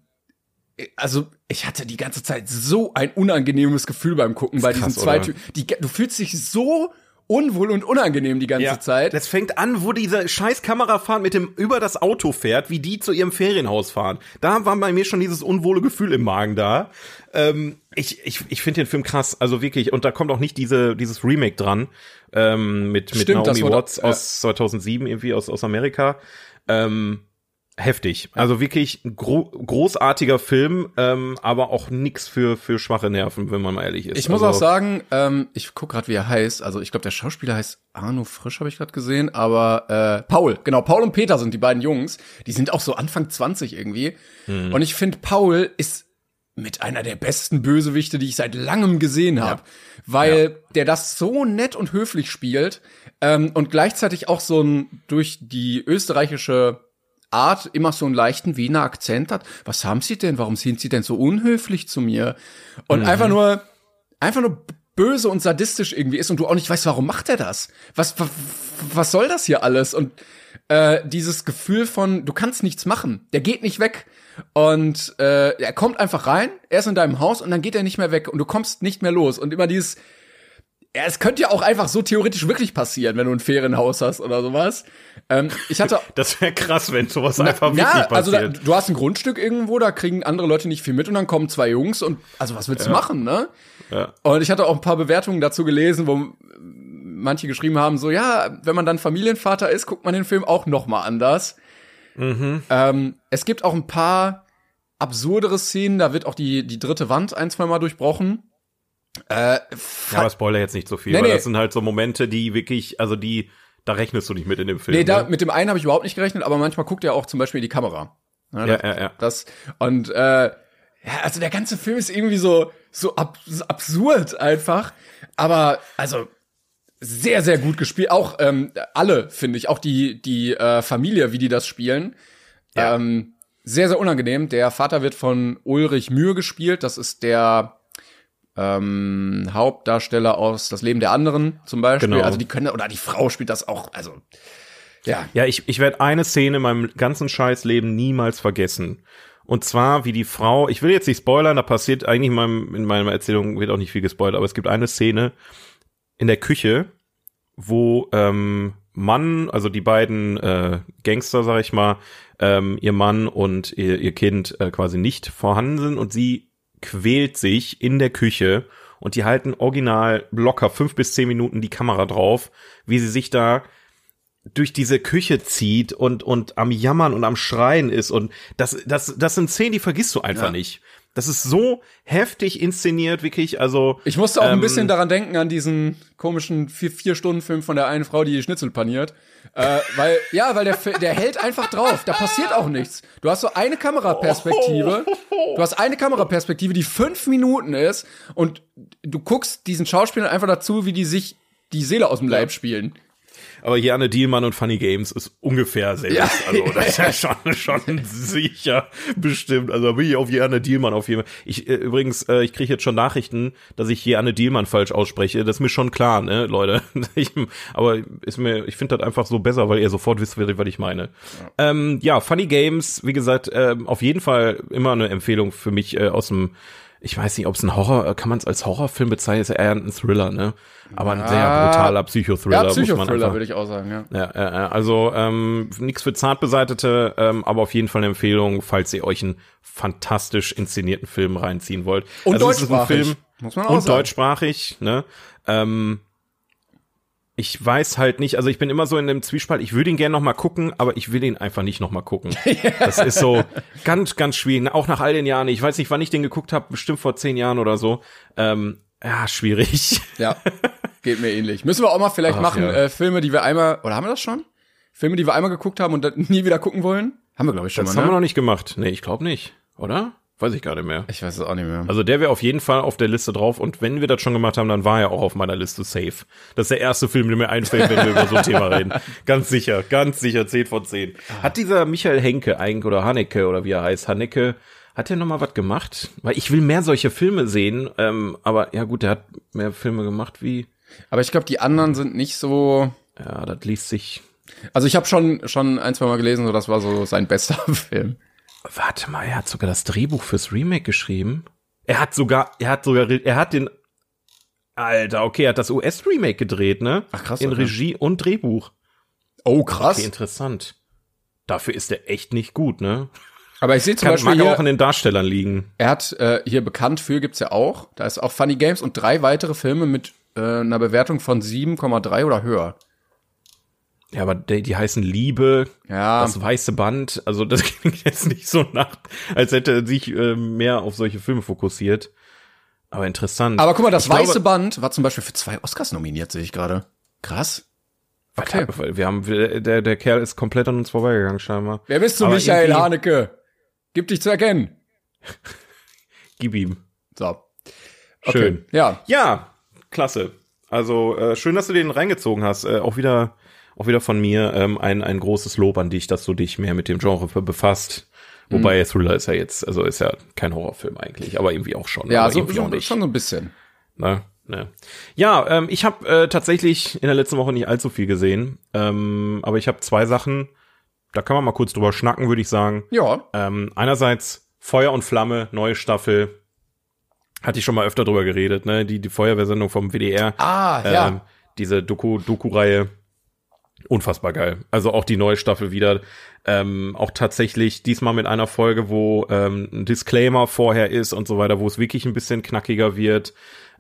also ich hatte die ganze Zeit so ein unangenehmes Gefühl beim Gucken bei krass, diesen zwei? Typen. Die, du fühlst dich so unwohl und unangenehm die ganze Zeit. Das fängt an, wo dieser scheiß Kamerafahrt mit dem über das Auto fährt, wie die zu ihrem Ferienhaus fahren. Da war bei mir schon dieses unwohle Gefühl im Magen da. Ähm, ich ich, ich finde den Film krass, also wirklich. Und da kommt auch nicht diese dieses Remake dran ähm, mit mit Stimmt, Naomi Watts aus 2007 irgendwie aus aus Amerika. Ähm, heftig. Also wirklich gro großartiger Film, ähm, aber auch nix für für schwache Nerven, wenn man mal ehrlich ist. Ich muss also, auch sagen, ähm, ich guck gerade, wie er heißt. Also ich glaube, der Schauspieler heißt Arno Frisch, habe ich gerade gesehen. Aber äh, Paul, genau, Paul und Peter sind die beiden Jungs. Die sind auch so Anfang 20 irgendwie. Hm. Und ich finde, Paul ist mit einer der besten Bösewichte, die ich seit langem gesehen habe. Weil der das so nett und höflich spielt ähm, und gleichzeitig auch so ein durch die österreichische Art immer so einen leichten Wiener Akzent hat. Was haben Sie denn? Warum sind Sie denn so unhöflich zu mir? Und Mhm. einfach nur, einfach nur böse und sadistisch irgendwie ist und du auch nicht weißt, warum macht er das? Was, was, was soll das hier alles? Und äh, dieses Gefühl von, du kannst nichts machen, der geht nicht weg. Und äh, er kommt einfach rein, er ist in deinem Haus und dann geht er nicht mehr weg und du kommst nicht mehr los. Und immer dieses, ja, es könnte ja auch einfach so theoretisch wirklich passieren, wenn du ein Ferienhaus hast oder sowas. Ähm, ich hatte [laughs] Das wäre krass, wenn sowas einfach wirklich ja, also da, passiert. du hast ein Grundstück irgendwo, da kriegen andere Leute nicht viel mit und dann kommen zwei Jungs und also was willst du machen, ne? Ja. Und ich hatte auch ein paar Bewertungen dazu gelesen, wo manche geschrieben haben, so ja, wenn man dann Familienvater ist, guckt man den Film auch noch mal anders. Ähm, es gibt auch ein paar absurdere Szenen, da wird auch die die dritte Wand ein, zwei Mal durchbrochen. Äh, Ja, aber Spoiler jetzt nicht so viel, Nee, weil nee. das sind halt so Momente, die wirklich, also die, da rechnest du nicht mit in dem Film. nee, da, ne? mit dem einen habe ich überhaupt nicht gerechnet, aber manchmal guckt er auch zum Beispiel in die Kamera. ja, ja, ja. Das und äh, ja, also der ganze Film ist irgendwie so so, ab, so absurd einfach, aber also sehr sehr gut gespielt. Auch ähm, alle finde ich, auch die die äh, Familie, wie die das spielen. Ja. Ähm, sehr sehr unangenehm. Der Vater wird von Ulrich Mühe gespielt. Das ist der ähm, Hauptdarsteller aus Das Leben der anderen zum Beispiel. Genau. Also die können oder die Frau spielt das auch. Also ja, Ja, ich, ich werde eine Szene in meinem ganzen Scheißleben niemals vergessen. Und zwar, wie die Frau, ich will jetzt nicht spoilern, da passiert eigentlich in, meinem, in meiner Erzählung wird auch nicht viel gespoilert, aber es gibt eine Szene in der Küche, wo ähm, Mann, also die beiden äh, Gangster, sag ich mal, ähm, ihr Mann und ihr, ihr Kind äh, quasi nicht vorhanden sind und sie quält sich in der Küche und die halten original locker fünf bis zehn Minuten die Kamera drauf, wie sie sich da durch diese Küche zieht und und am jammern und am schreien ist und das das das sind Szenen, die vergisst du einfach Ja. nicht. Das ist so heftig inszeniert, wirklich. Also Ich musste auch ein ähm, bisschen daran denken, an diesen komischen vier, vier Stunden Film von der einen Frau, die die Schnitzel paniert. Äh, weil, ja, weil der, der hält einfach drauf. Da passiert auch nichts. Du hast so eine Kameraperspektive. Du hast eine Kameraperspektive, die fünf Minuten ist und du guckst diesen Schauspielern einfach dazu, wie die sich die Seele aus dem Leib spielen. Aber Janne Dielmann und Funny Games ist ungefähr selbst. Ja. Also [laughs] das ist ja schon, schon sicher bestimmt. Also da bin ich auf Janne Dielmann auf jeden Fall. Ich äh, übrigens, äh, ich kriege jetzt schon Nachrichten, dass ich Janne Dielmann falsch ausspreche. Das ist mir schon klar, ne, Leute. [laughs] Ich, aber ist mir, ich finde das einfach so besser, weil ihr sofort wisst, was ich meine. Ja, ähm, ja Funny Games, wie gesagt, ähm, auf jeden Fall immer eine Empfehlung für mich äh, aus dem ich weiß nicht, ob es ein Horror, äh, kann man es als Horrorfilm bezeichnen, ist ja eher ein Thriller, ne? Aber ein sehr Ja. brutaler Psychothriller, Ja, muss man Psychothriller würde ich auch sagen, ja. ja, ja, ja, also ähm, nichts für Zartbeseitete, ähm, aber auf jeden Fall eine Empfehlung, falls ihr euch einen fantastisch inszenierten Film reinziehen wollt. Und also deutschsprachig, Film muss man auch und sagen. deutschsprachig, ne? Ähm, ich weiß halt nicht, also ich bin immer so in dem Zwiespalt, ich würde ihn gerne noch mal gucken, aber ich will ihn einfach nicht noch mal gucken. [laughs] Das ist so ganz, ganz schwierig, auch nach all den Jahren. Ich weiß nicht, wann ich den geguckt habe, bestimmt vor zehn Jahren oder so. Ähm, ja, schwierig. [laughs] Ja, geht mir ähnlich. Müssen wir auch mal vielleicht Ach, machen, ja. äh, Filme, die wir einmal, oder haben wir das schon? Filme, die wir einmal geguckt haben und dann [laughs] nie wieder gucken wollen? Haben wir, glaube ich, schon Das mal, haben wir ne? noch nicht gemacht. Nee, ich glaube nicht, oder? Weiß ich gar nicht mehr. Ich weiß es auch nicht mehr. Also der wäre auf jeden Fall auf der Liste drauf und wenn wir das schon gemacht haben, dann war er auch auf meiner Liste safe. Das ist der erste Film, der mir einfällt, wenn wir über so ein Thema reden. [laughs] Ganz sicher, ganz sicher, 10 von 10. Hat dieser Michael Henke eigentlich oder Haneke oder wie er heißt, Haneke, hat er noch mal was gemacht? Weil ich will mehr solche Filme sehen, ähm, aber ja gut, der hat mehr Filme gemacht wie, Aber ich glaube, die anderen sind nicht so. ja, das liest sich. Also ich habe schon schon ein, zwei Mal gelesen, so das war so sein bester [laughs] Film. Warte mal, er hat sogar das Drehbuch fürs Remake geschrieben. Er hat sogar, er hat sogar, er hat den, Alter, okay, er hat das US-Remake gedreht, ne? Ach, krass, In okay. Regie und Drehbuch. Oh krass. Okay, interessant. Dafür ist er echt nicht gut, ne? Aber ich sehe zum Kann, Beispiel mag auch an hier, den Darstellern liegen. er hat äh, hier bekannt für gibt's ja auch. Da ist auch Funny Games und drei weitere Filme mit äh, einer Bewertung von 7,3 oder höher. Ja, aber die, die heißen Liebe, Ja. das weiße Band. Also das [laughs] klingt jetzt nicht so nach, als hätte er sich äh, mehr auf solche Filme fokussiert. Aber interessant. Aber guck mal, das Ich glaube- weiße Band war zum Beispiel für zwei Oscars nominiert, sehe ich gerade. Krass. Okay. Okay. Wir haben, der, der Kerl ist komplett an uns vorbeigegangen, scheinbar. Wer bist du, Aber Michael Haneke? Gib dich zu erkennen. [laughs] Gib ihm. So. Schön. Ja. Ja, klasse. Also äh, schön, dass du den reingezogen hast. Äh, auch wieder, auch wieder von mir ähm, ein ein großes Lob an dich, dass du dich mehr mit dem Genre be- befasst. Wobei Mhm. Thriller ist ja jetzt, also ist ja kein Horrorfilm eigentlich, aber irgendwie auch schon. Ja, so, irgendwie auch so, nicht. schon so ein bisschen. Ne? Ne. Ja, ähm, ich habe äh, tatsächlich in der letzten Woche nicht allzu viel gesehen, ähm, aber ich habe zwei Sachen. Da kann man mal kurz drüber schnacken, würde ich sagen. Ja. Ähm, einerseits Feuer und Flamme, neue Staffel. Hatte ich schon mal öfter drüber geredet, ne? Die, die Feuerwehrsendung vom WDR. Ah, ja. Ähm, diese Doku, Doku-Reihe. Unfassbar geil. Also auch die neue Staffel wieder. Ähm, auch tatsächlich diesmal mit einer Folge, wo ähm, ein Disclaimer vorher ist und so weiter, wo es wirklich ein bisschen knackiger wird.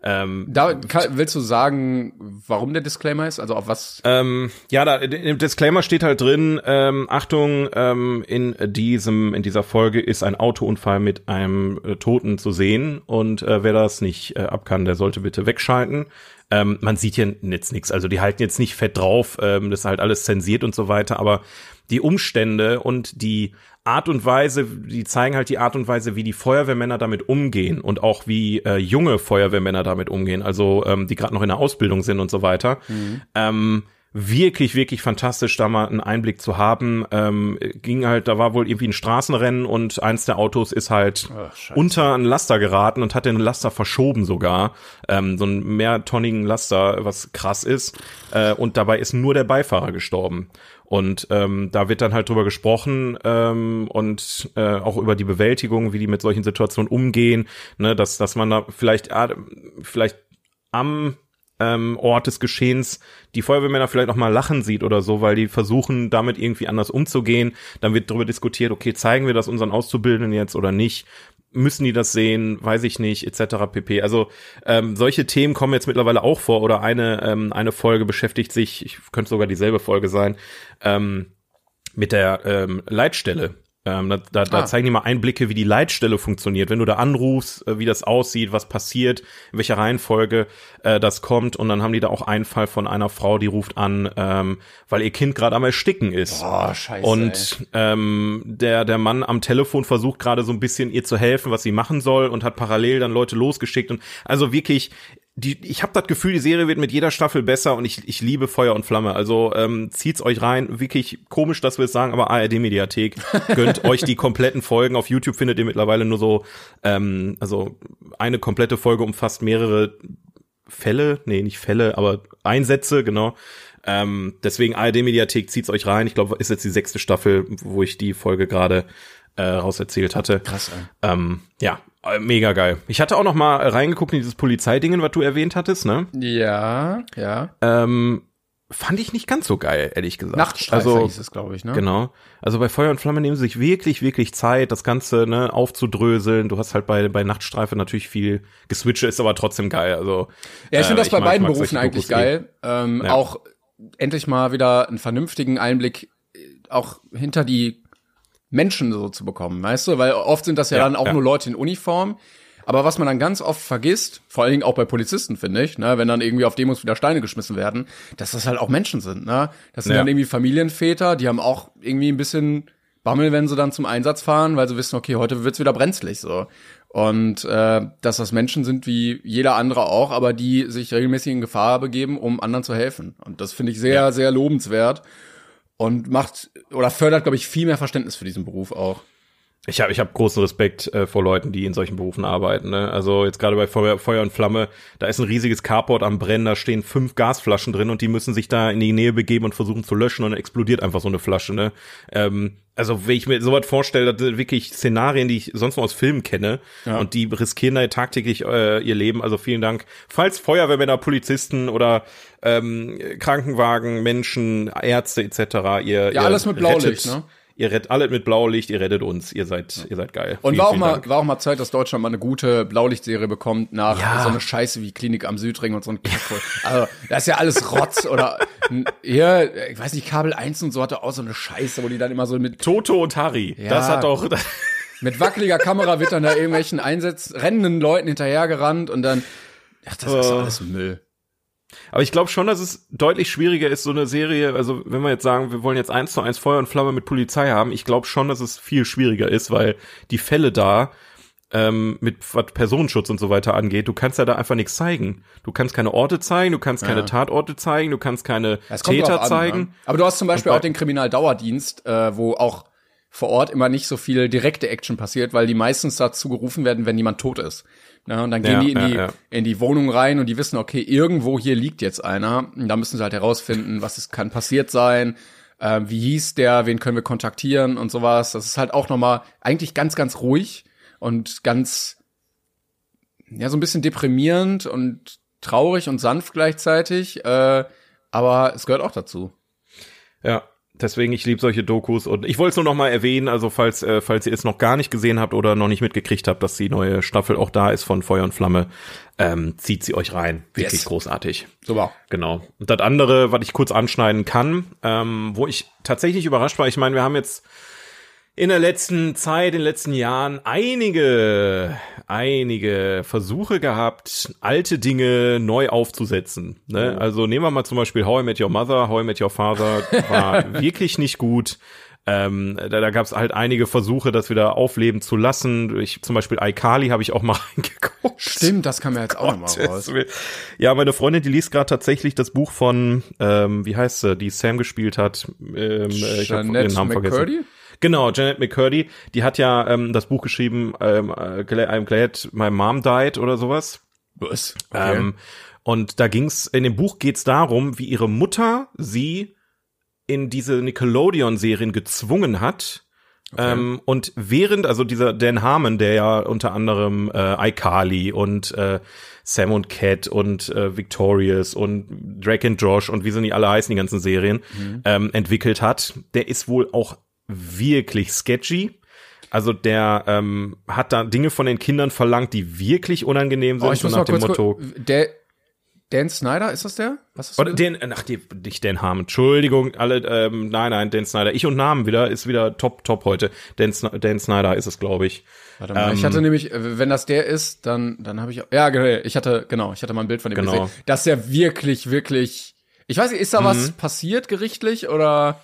Ähm, Da kann, willst du sagen, warum der Disclaimer ist? Also auf was? ähm, ja, da, im Disclaimer steht halt drin, ähm, Achtung, ähm, in diesem, in dieser Folge ist ein Autounfall mit einem äh, Toten zu sehen und äh, wer das nicht äh, ab kann, der sollte bitte wegschalten. Ähm, man sieht hier jetzt nichts, also die halten jetzt nicht fett drauf, ähm, das ist halt alles zensiert und so weiter, aber die Umstände und die Art und Weise, die zeigen halt die Art und Weise, wie die Feuerwehrmänner damit umgehen und auch wie äh, junge Feuerwehrmänner damit umgehen, also ähm, die gerade noch in der Ausbildung sind und so weiter. Ähm, wirklich, wirklich fantastisch, da mal einen Einblick zu haben. Ähm, ging halt, da war wohl irgendwie ein Straßenrennen und eins der Autos ist halt Ach, unter einen Laster geraten und hat den Laster verschoben sogar. Ähm, so einen mehrtonnigen Laster, was krass ist. Äh, und dabei ist nur der Beifahrer gestorben. Und ähm, da wird dann halt drüber gesprochen ähm, und äh, auch über die Bewältigung, wie die mit solchen Situationen umgehen, ne, dass dass man da vielleicht ah, vielleicht am ähm, Ort des Geschehens die Feuerwehrmänner vielleicht auch mal lachen sieht oder so, weil die versuchen, damit irgendwie anders umzugehen. Dann wird darüber diskutiert, okay, zeigen wir das unseren Auszubildenden jetzt oder nicht? Müssen die das sehen? Weiß ich nicht, etc. pp. Also ähm, solche Themen kommen jetzt mittlerweile auch vor oder eine, ähm, eine Folge beschäftigt sich, ich könnte sogar dieselbe Folge sein, ähm, mit der ähm, Leitstelle ähm, da da, da ah. zeigen die mal Einblicke, wie die Leitstelle funktioniert. Wenn du da anrufst, äh, wie das aussieht, was passiert, in welcher Reihenfolge äh, das kommt. Und dann haben die da auch einen Fall von einer Frau, die ruft an, ähm, weil ihr Kind gerade am Ersticken ist. Boah, scheiße. Und ähm, der, der Mann am Telefon versucht gerade so ein bisschen ihr zu helfen, was sie machen soll und hat parallel dann Leute losgeschickt. Und also wirklich, die, ich habe das Gefühl, die Serie wird mit jeder Staffel besser und ich, ich liebe Feuer und Flamme. Also ähm, zieht's euch rein. Wirklich komisch, dass wir es sagen, aber ARD-Mediathek. [laughs] Gönnt euch die kompletten Folgen. Auf YouTube findet ihr mittlerweile nur so, ähm, also eine komplette Folge umfasst mehrere Fälle, nee, nicht Fälle, aber Einsätze, genau. Ähm, deswegen ARD-Mediathek zieht's euch rein. Ich glaube, ist jetzt die sechste Staffel, wo ich die Folge gerade äh, rauserzählt hatte. Krass, ey. Ähm, ja, mega geil. Ich hatte auch noch mal reingeguckt in dieses Polizeidingen, was du erwähnt hattest, ne? Ja, ja. Ähm, fand ich nicht ganz so geil, ehrlich gesagt. Nachtstreifer also, hieß es, glaube ich, ne? Genau. Also bei Feuer und Flamme nehmen sie sich wirklich, wirklich Zeit, das Ganze ne, aufzudröseln. Du hast halt bei, bei Nachtstreife natürlich viel geswitcht, ist aber trotzdem geil. Also, ja, ich finde äh, das bei mag, beiden Berufen eigentlich geil. Ähm, ja. Auch endlich mal wieder einen vernünftigen Einblick äh, auch hinter die Menschen so zu bekommen, weißt du? Weil oft sind das ja, ja dann auch ja. nur Leute in Uniform. Aber was man dann ganz oft vergisst, vor allen Dingen auch bei Polizisten, finde ich, ne, wenn dann irgendwie auf Demos wieder Steine geschmissen werden, dass das halt auch Menschen sind, ne? Das sind ja. dann irgendwie Familienväter, die haben auch irgendwie ein bisschen Bammel, wenn sie dann zum Einsatz fahren, weil sie wissen, okay, heute wird's wieder brenzlig so. Und äh, dass das Menschen sind wie jeder andere auch, aber die sich regelmäßig in Gefahr begeben, um anderen zu helfen. Und das finde ich sehr, ja. sehr lobenswert und macht oder fördert, glaube ich, viel mehr Verständnis für diesen Beruf auch. Ich habe ich hab großen Respekt äh, vor Leuten, die in solchen Berufen arbeiten. Ne? Also jetzt gerade bei Feuer, Feuer und Flamme, da ist ein riesiges Carport am Brennen, da stehen fünf Gasflaschen drin und die müssen sich da in die Nähe begeben und versuchen zu löschen und dann explodiert einfach so eine Flasche. Ne? Ähm, also wenn ich mir sowas vorstelle, das sind wirklich Szenarien, die ich sonst nur aus Filmen kenne ja. und die riskieren da tagtäglich äh, ihr Leben. Also vielen Dank. Falls Feuerwehrmänner, Polizisten oder ähm, Krankenwagen, Menschen, Ärzte etc. Ihr, ja, ihr alles mit Blaulicht, rettet, ne? Ihr rettet alle mit Blaulicht, ihr rettet uns, ihr seid, ihr seid geil. Und vielen, war auch mal, Dank. war auch mal Zeit, dass Deutschland mal eine gute Blaulichtserie bekommt nach ja. so eine Scheiße wie Klinik am Südring und so ein Kack. also, das ist ja alles Rotz oder, hier, ich weiß nicht, Kabel 1 und so hatte auch so eine Scheiße, wo die dann immer so mit. Toto und Harry. Ja. Das hat doch, mit wackeliger Kamera wird dann da irgendwelchen Einsatz, rennenden Leuten hinterhergerannt und dann, ach, das ist alles Müll. Aber ich glaube schon, dass es deutlich schwieriger ist, so eine Serie, also wenn wir jetzt sagen, wir wollen jetzt eins zu eins Feuer und Flamme mit Polizei haben, ich glaube schon, dass es viel schwieriger ist, weil die Fälle da ähm, mit was Personenschutz und so weiter angeht, du kannst ja da einfach nichts zeigen. Du kannst keine Orte zeigen, du kannst keine ja. Tatorte zeigen, du kannst keine Täter an, zeigen. Ne? Aber du hast zum Beispiel auch den Kriminaldauerdienst, äh, wo auch vor Ort immer nicht so viel direkte Action passiert, weil die meistens dazu gerufen werden, wenn jemand tot ist. Ja, und dann gehen ja, die in die ja, in die Wohnung rein und die wissen, okay, irgendwo hier liegt jetzt einer. Und da müssen sie halt herausfinden, was es kann passiert sein, äh, wie hieß der, wen können wir kontaktieren und sowas. Das ist halt auch nochmal eigentlich ganz, ganz ruhig und ganz ja so ein bisschen deprimierend und traurig und sanft gleichzeitig. Äh, aber es gehört auch dazu. Ja, Deswegen, ich liebe solche Dokus und ich wollte es nur noch mal erwähnen, also falls, äh, falls ihr es noch gar nicht gesehen habt oder noch nicht mitgekriegt habt, dass die neue Staffel auch da ist von Feuer und Flamme, ähm, zieht sie euch rein. Wirklich yes. großartig. Super. Genau. Und das andere, was ich kurz anschneiden kann, ähm, wo ich tatsächlich überrascht war, ich meine, wir haben jetzt in der letzten Zeit, in den letzten Jahren einige, einige Versuche gehabt, alte Dinge neu aufzusetzen. Ne? Oh. Also nehmen wir mal zum Beispiel How I Met Your Mother, How I Met Your Father war [laughs] wirklich nicht gut. Ähm, da da gab es halt einige Versuche, das wieder aufleben zu lassen. Ich, zum Beispiel iCarly habe ich auch mal [laughs] reingeguckt. Stimmt, das kam ja jetzt auch noch mal raus. Ja, meine Freundin, die liest gerade tatsächlich das Buch von, ähm, wie heißt sie, die Sam gespielt hat. Ähm, ich habe den Namen McCurdy? vergessen. Genau, Janet McCurdy, die hat ja ähm, das Buch geschrieben, ähm, äh, I'm glad my mom died oder sowas. Was? Okay. Ähm, und da ging's, in dem Buch geht's darum, wie ihre Mutter sie in diese Nickelodeon-Serien gezwungen hat, Ähm, und während, also dieser Dan Harmon, der ja unter anderem äh, iCarly und äh, Sam und Cat und äh, Victorious und Drake and Josh und wie sie nicht alle heißen, die ganzen Serien, ähm, entwickelt hat, der ist wohl auch wirklich sketchy. Also der ähm, hat da Dinge von den Kindern verlangt, die wirklich unangenehm sind, Oh, ich so muss nach mal dem kurz Motto. Der Dan Snyder, ist das der? Was ist Oder das? den, ach, die, nicht Dan Harmon, Entschuldigung, alle, ähm, nein, nein, Dan Snyder. Ich und Namen wieder, ist wieder top, top heute. Dan, Dan Snyder ist es, glaube ich. Warte mal, ich ähm, hatte nämlich, äh, wenn das der ist, dann, dann habe ich, ja, genau, ich hatte, genau, ich hatte mal ein Bild von dem Genau. gesehen. Das ist ja wirklich, wirklich, ich weiß nicht, ist da was Mhm. passiert gerichtlich oder?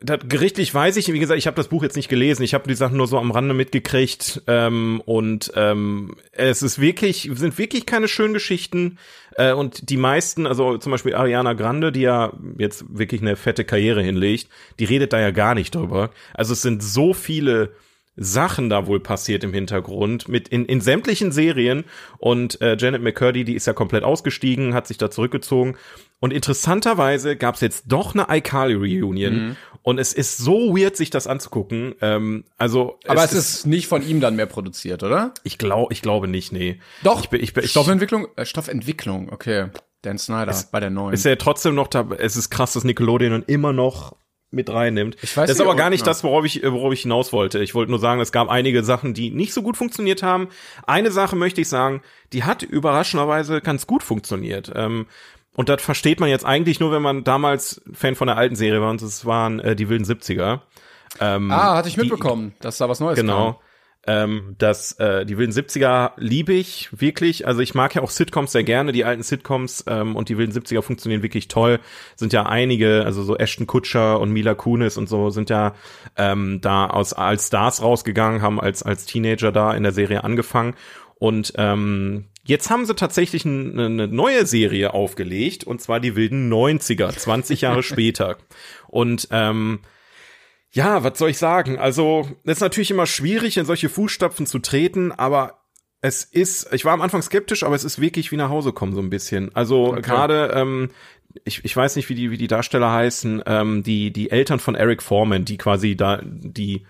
Das, gerichtlich weiß ich, wie gesagt, ich habe das Buch jetzt nicht gelesen. Ich habe die Sachen nur so am Rande mitgekriegt. Ähm, und ähm, es ist wirklich, sind wirklich keine schönen Geschichten. Äh, und die meisten, also zum Beispiel Ariana Grande, die ja jetzt wirklich eine fette Karriere hinlegt, die redet da ja gar nicht drüber. Also es sind so viele Sachen da wohl passiert im Hintergrund mit in, in sämtlichen Serien und äh, Janet McCurdy, die ist ja komplett ausgestiegen, hat sich da zurückgezogen und interessanterweise gab's jetzt doch eine iCarly Reunion Mhm. und es ist so weird, sich das anzugucken. Ähm, also, Aber es, ist nicht von ihm dann mehr produziert, oder? ich glaube, ich glaube nicht, nee. Doch. ich, bin- ich, bin- ich, Stoffentwicklung, äh, Stoffentwicklung, okay. Dan Snyder bei der neuen. ist ja trotzdem noch da. Es ist krass, dass Nickelodeon immer noch mit reinnimmt. Ich weiß das ist aber gar nicht das, worauf ich, worauf ich hinaus wollte. Ich wollte nur sagen, es gab einige Sachen, die nicht so gut funktioniert haben. Eine Sache möchte ich sagen, die hat überraschenderweise ganz gut funktioniert. Ähm, und das versteht man jetzt eigentlich nur, wenn man damals Fan von der alten Serie war und es waren äh, die wilden 70er. Ähm, ah, hatte ich die- mitbekommen, dass da was Neues kam. Ähm, das, äh, die wilden 70er liebe ich wirklich. Also ich mag ja auch Sitcoms sehr gerne. Die alten Sitcoms ähm, und die wilden 70er funktionieren wirklich toll. Sind ja einige, also so Ashton Kutscher und Mila Kunis und so sind ja ähm, da aus als Stars rausgegangen, haben als als Teenager da in der Serie angefangen und ähm, Jetzt haben sie tatsächlich ein- eine neue Serie aufgelegt, und zwar die wilden 90er, 20 Jahre [laughs] später. Und ähm, ja, was soll ich sagen? Also, es ist natürlich immer schwierig, in solche Fußstapfen zu treten, aber es ist, ich war am Anfang skeptisch, aber es ist wirklich wie nach Hause kommen, so ein bisschen. Also gerade, ähm, ich, ich weiß nicht, wie die, wie die Darsteller heißen, ähm, die, die Eltern von Eric Foreman, die quasi da, die,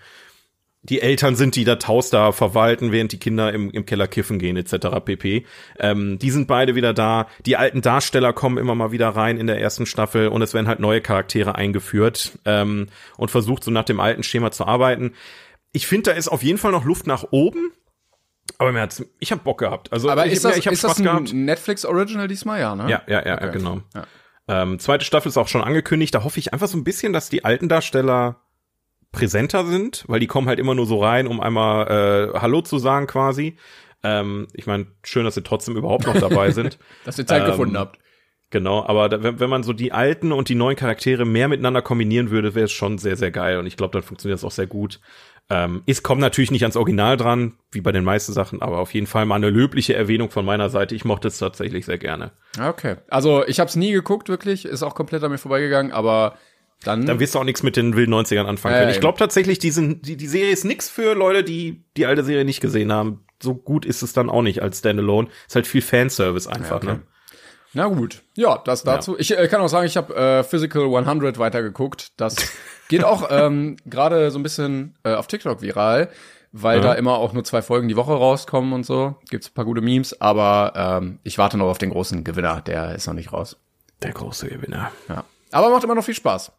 die Eltern sind, die das Haus da verwalten, während die Kinder im, im Keller kiffen gehen, etc. pp. Ähm, die sind beide wieder da. Die alten Darsteller kommen immer mal wieder rein in der ersten Staffel und es werden halt neue Charaktere eingeführt ähm, und versucht so nach dem alten Schema zu arbeiten. Ich finde, da ist auf jeden Fall noch Luft nach oben. Aber mir hat's, ich habe Bock gehabt. Also Aber ich, ist das, ich hab ist das Spaß ein gehabt. Netflix-Original diesmal, ja, ne? Ja, ja, ja, Okay. genau. Ja. Ähm, zweite Staffel ist auch schon angekündigt. Da hoffe ich einfach so ein bisschen, dass die alten Darsteller präsenter sind, weil die kommen halt immer nur so rein, um einmal äh, Hallo zu sagen quasi. Ähm, ich meine, schön, dass sie trotzdem überhaupt noch dabei sind. [laughs] Dass ihr Zeit Ähm, gefunden habt. Genau, aber da, wenn, wenn man so die alten und die neuen Charaktere mehr miteinander kombinieren würde, wäre es schon sehr, sehr geil. Und ich glaube, dann funktioniert es auch sehr gut. Ähm, es kommt natürlich nicht ans Original dran, wie bei den meisten Sachen, aber auf jeden Fall mal eine löbliche Erwähnung von meiner Seite. Ich mochte es tatsächlich sehr gerne. Okay. Also, ich habe es nie geguckt, wirklich. Ist auch komplett an mir vorbeigegangen, aber dann. Dann wirst du auch nichts mit den wilden 90ern anfangen Ja, können. ja, Ich glaube tatsächlich, die, sind, die, die Serie ist nix für Leute, die die alte Serie nicht gesehen haben. So gut ist es dann auch nicht als Standalone. Ist halt viel Fanservice einfach, okay. ne? Na gut. Ja, das dazu. Ich äh, kann auch sagen, ich habe äh, Physical 100 weitergeguckt. Das [laughs] geht auch ähm, gerade so ein bisschen äh, auf TikTok viral, weil da immer auch nur zwei Folgen die Woche rauskommen und so. Gibt's ein paar gute Memes, aber ähm, ich warte noch auf den großen Gewinner. Der ist noch nicht raus. Der große Gewinner. Ja. Aber macht immer noch viel Spaß.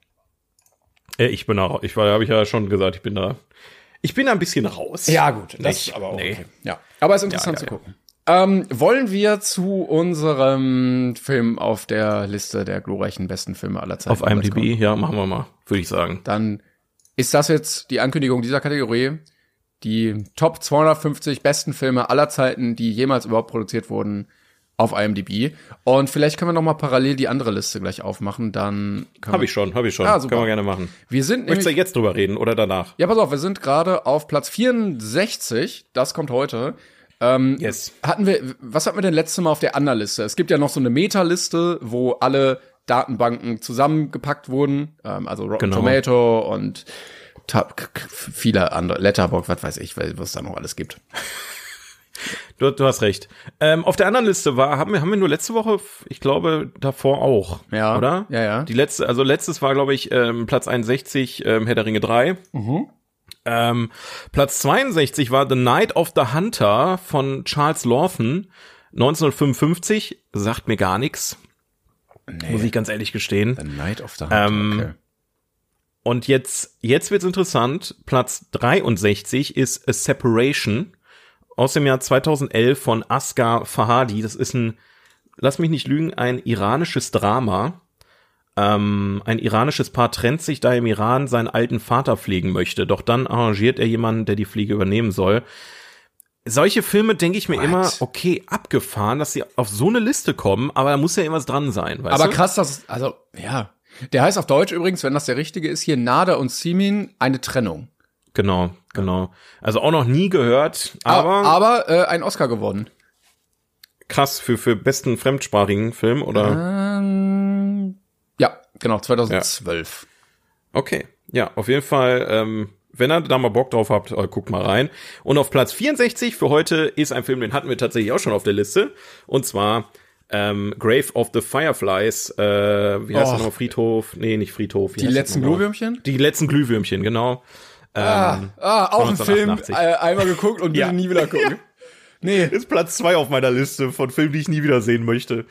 Äh, ich bin auch, ich war, habe ich ja schon gesagt, ich bin da. Ich bin da ein bisschen raus. gut. Das aber auch nee. okay. Ja. Aber ist interessant Ja, ja, zu gucken. Ähm, wollen wir zu unserem Film auf der Liste der glorreichen besten Filme aller Zeiten Auf IMDb, ja, machen wir mal, würde ich sagen. dann ist das jetzt die Ankündigung dieser Kategorie. Die Top 250 besten Filme aller Zeiten, die jemals überhaupt produziert wurden, auf IMDb. Und vielleicht können wir noch mal parallel die andere Liste gleich aufmachen. Dann Habe ich schon, habe ich schon. Ah, super. Können wir gerne machen. Wir sind Möchtest du jetzt drüber reden oder danach? ja, pass auf, wir sind gerade auf Platz 64. Das kommt heute. Ähm, Yes. hatten wir, was hatten wir denn letztes Mal auf der anderen Liste? Es gibt ja noch so eine Meta-Liste, wo alle Datenbanken zusammengepackt wurden, ähm, also Rotten Genau. Tomato und viele andere, Letterboxd, was weiß ich, was es da noch alles gibt. Du, du hast recht. Ähm, auf der anderen Liste war, haben wir, haben wir nur letzte Woche, ich glaube, davor auch. Ja. Oder? Ja, ja. Die letzte, also letztes war, glaube ich, ähm, Platz 61, ähm, Herr der Ringe 3. Ähm, Platz 62 war The Night of the Hunter von Charles Lawton. 1955, sagt mir gar nichts. Muss ich ganz ehrlich gestehen. The Night of the Ähm, okay. Und jetzt, jetzt wird's interessant. Platz 63 ist A Separation aus dem Jahr 2011 von Asghar Fahadi. Das ist ein, lass mich nicht lügen, ein iranisches Drama. Ähm, ein iranisches Paar trennt sich, da er im Iran seinen alten Vater pflegen möchte. Doch dann arrangiert er jemanden, der die Pflege übernehmen soll. Solche Filme denke ich mir What? immer, okay, abgefahren, dass sie auf so eine Liste kommen, aber da muss ja irgendwas dran sein, weißt Aber du? krass, dass also, ja. Der heißt auf Deutsch übrigens, wenn das der richtige ist, hier Nada und Simin eine Trennung. Genau, genau. Also auch noch nie gehört, aber, aber äh, ein Oscar gewonnen. krass für, für besten fremdsprachigen Film oder? Ähm, ja, genau, 2012. Okay, ja, auf jeden Fall, ähm, wenn ihr da mal Bock drauf habt, äh, guckt mal rein. Und auf Platz 64 für heute ist ein Film, den hatten wir tatsächlich auch schon auf der Liste. Und zwar ähm, Grave of the Fireflies, äh, wie heißt Och. der nochmal? Friedhof? Nee, nicht Friedhof. Wie Die letzten? Glühwürmchen? Die letzten Glühwürmchen, genau. Ah, ah, auch ein Film, 1988. äh, einmal geguckt und Ja. nie wieder gucken. [laughs] Nee, Ist Platz zwei auf meiner Liste von Filmen, die ich nie wieder sehen möchte.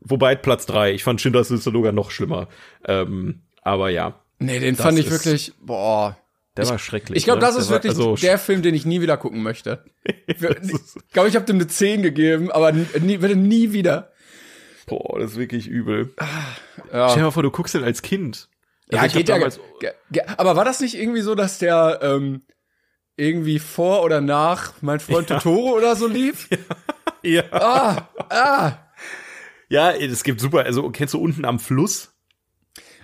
Wobei Platz drei. Ich fand Schindlers Liste sogar noch schlimmer. Ähm, aber ja, nee, den fand ich wirklich, boah. der war schrecklich. Ich glaube, ne? das Der ist war- wirklich also, der Film, den ich nie wieder gucken möchte. [laughs] Ich glaube, ich habe dem eine 10 gegeben, aber nie, nie, bitte nie wieder. Boah, das ist wirklich übel. Ja. Stell dir mal vor, du guckst den als Kind. Also Ja, geht ja. ge- Aber war das nicht irgendwie so, dass der ähm, irgendwie vor oder nach mein Freund [laughs] Totoro oder so lief? [laughs] Ja. Ah, ah. Ja, es gibt super, also kennst du unten am Fluss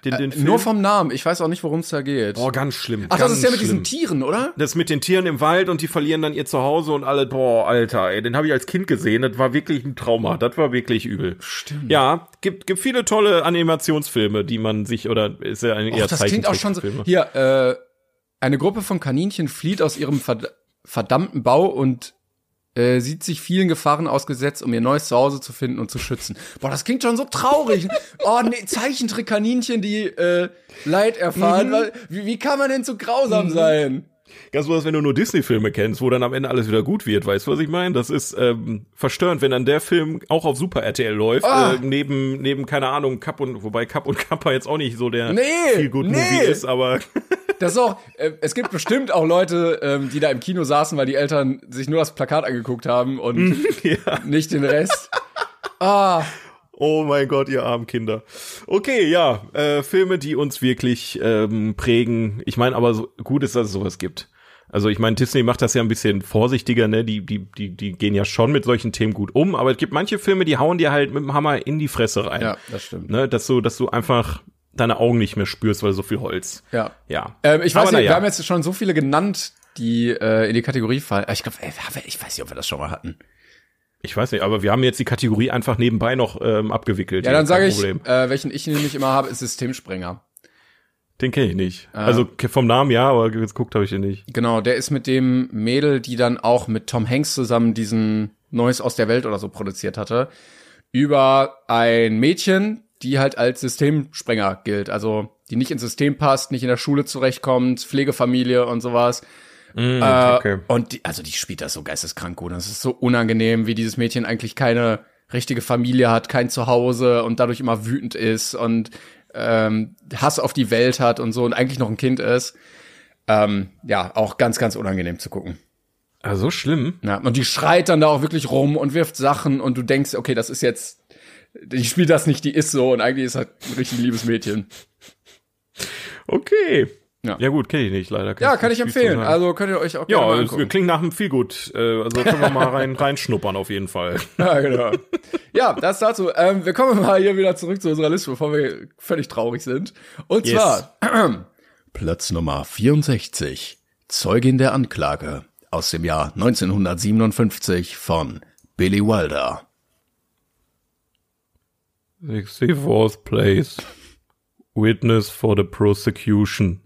den, den Film? Nur vom Namen. Ich weiß auch nicht, worum es da geht. Boah, ganz schlimm. Ach, ganz das ist ja mit diesen. Tieren, oder? Das mit den Tieren im Wald und die verlieren dann ihr Zuhause und alle, boah, Alter, ey, den habe ich als Kind gesehen, das war wirklich ein Trauma, das war wirklich übel. Stimmt. Ja, gibt, gibt viele tolle Animationsfilme, die man sich, oder ist ja ein eher Och, das klingt auch schon so. Hier, äh, eine Gruppe von Kaninchen flieht aus ihrem verd verdammten Bau und äh, sieht sich vielen Gefahren ausgesetzt, um ihr neues Zuhause zu finden und zu schützen. Boah, das klingt schon so traurig. oh, nee, Zeichentrick-Kaninchen, die äh, Leid erfahren. Weil- Wie, wie kann man denn so grausam sein? Ganz besonders, wenn du nur Disney-Filme kennst, wo dann am Ende alles wieder gut wird, weißt du, was ich meine? Das ist ähm, verstörend, wenn dann der Film auch auf Super RTL läuft, Ah. äh, neben, neben, keine Ahnung, Cup und, wobei Cup und Kappa jetzt auch nicht so der Nee, viel gut Movie nee. ist, aber [laughs] Das ist auch, äh, es gibt bestimmt auch Leute, ähm, die da im Kino saßen, weil die Eltern sich nur das Plakat angeguckt haben und [laughs] ja. nicht den Rest. Ah, Oh mein Gott, ihr armen Kinder. Okay, ja, äh, Filme, die uns wirklich ähm, prägen. Ich meine, aber so gut ist, dass es sowas gibt. Also ich meine, Disney macht das ja ein bisschen vorsichtiger, ne? Die, die, die, die gehen ja schon mit solchen Themen gut um, aber es gibt manche Filme, die hauen dir halt mit dem Hammer in die Fresse rein. ja, das stimmt. Ne? Dass du, dass du einfach deine Augen nicht mehr spürst, weil so viel Holz. Ja. Ja. Ähm, ich weiß Aber nicht, ja. wir haben jetzt schon so viele genannt, die äh, in die Kategorie fallen. Ich glaube, ich weiß nicht, ob wir das schon mal hatten. Ich weiß nicht, aber wir haben jetzt die Kategorie einfach nebenbei noch ähm, abgewickelt. Ja, dann sage ich, äh, welchen ich nämlich immer habe, ist Systemsprenger. Den kenne ich nicht. Also ke- vom Namen ja, aber jetzt guckt habe ich den nicht. Genau, der ist mit dem Mädel, die dann auch mit Tom Hanks zusammen diesen Neues aus der Welt oder so produziert hatte, über ein Mädchen, die halt als Systemsprenger gilt. Also die nicht ins System passt, nicht in der Schule zurechtkommt, Pflegefamilie und sowas. Mm, Äh, okay. Und die, also die spielt das so geisteskrank gut. Das ist so unangenehm, wie dieses Mädchen eigentlich keine richtige Familie hat, kein Zuhause und dadurch immer wütend ist und ähm, Hass auf die Welt hat und so und eigentlich noch ein Kind ist. Ähm, ja, auch ganz, ganz unangenehm zu gucken. Also so schlimm. Ja, und die schreit dann da auch wirklich rum und wirft Sachen und du denkst, okay, das ist jetzt, die spielt das nicht, die ist so und eigentlich ist halt ein richtig liebes Mädchen. Okay. Ja. Ja gut, kenne ich nicht leider. Ja, kann ich empfehlen. Also könnt ihr euch auch gerne mal ja, es angucken. klingt nach einem viel gut. Äh, also [laughs] können wir mal rein reinschnuppern auf jeden Fall. [laughs] Ja, genau. ja, das dazu. Ähm, wir kommen mal hier wieder zurück zu unserer Liste, bevor wir völlig traurig sind. Und Yes. zwar [clears throat] Platz Nummer 64. Zeugin der Anklage aus dem Jahr 1957 von Billy Wilder. 64th place. Witness for the prosecution.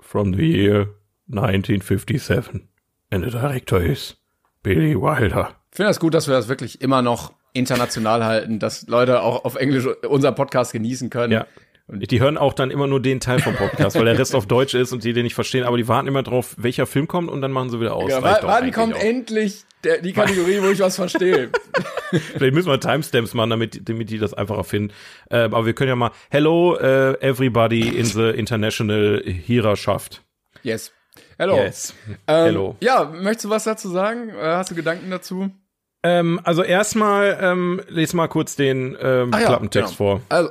From the year 1957. And the director is Billy Wilder. Ich finde das gut, dass wir das wirklich immer noch international halten, dass Leute auch auf Englisch unser Podcast genießen können. Ja. Die hören auch dann immer nur den Teil vom Podcast, weil der Rest auf Deutsch ist und die den nicht verstehen, aber die warten immer drauf, welcher Film kommt und dann machen sie wieder aus. Ja, doch wann kommt auch. endlich der, die Kategorie, wo ich was verstehe? [laughs] Vielleicht müssen wir Timestamps machen, damit, damit die das einfacher finden. Äh, aber wir können ja mal Hello äh, everybody in the international Hiererschaft. yes. Hello. Yes. Ähm, Hello. Ja, möchtest du was dazu sagen? Äh, Hast du Gedanken dazu? Ähm, also erstmal ähm, lese mal kurz den ähm, ja, Klappentext genau. vor. Also,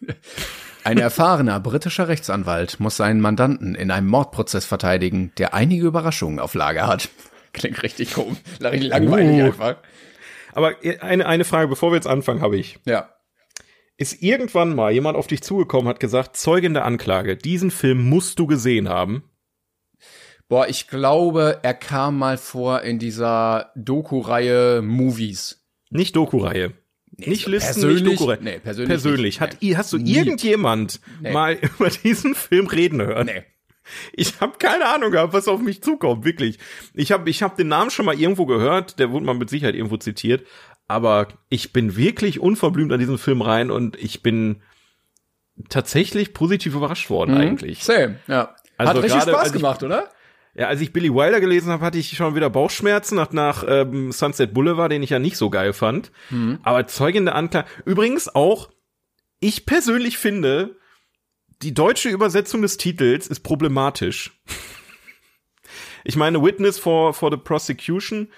[laughs] ein erfahrener britischer Rechtsanwalt muss seinen Mandanten in einem Mordprozess verteidigen, der einige Überraschungen auf Lager hat. [laughs] Klingt richtig komisch, richtig langweilig Uh. einfach. Aber eine, eine Frage, bevor wir jetzt anfangen, habe ich. Ja. Ist irgendwann mal jemand auf dich zugekommen, hat gesagt, Zeugin der Anklage, diesen Film musst du gesehen haben? Boah, ich glaube, er kam mal vor in dieser Doku-Reihe Movies. Nicht Doku-Reihe. Nicht Listen, persönlich- nicht Doku-Reihe. nee, persönlich Persönlich. Hat, nee. Hast du Nie. irgendjemand Nee. mal [laughs] über diesen Film reden hören? Nee. Ich habe keine Ahnung gehabt, was auf mich zukommt, wirklich. Ich habe ich hab den Namen schon mal irgendwo gehört, der wurde mal mit Sicherheit irgendwo zitiert, aber ich bin wirklich unverblümt an diesen Film rein und ich bin tatsächlich positiv überrascht worden Mhm. eigentlich. Same, ja. Also Hat richtig gerade, Spaß als ich- gemacht, oder? Ja, als ich Billy Wilder gelesen habe, hatte ich schon wieder Bauchschmerzen nach, nach ähm, Sunset Boulevard, den ich ja nicht so geil fand. Mhm. Aber Zeugin der Anklage. Übrigens auch, ich persönlich finde, die deutsche Übersetzung des Titels ist problematisch. [laughs] Ich meine, Witness for, for the Prosecution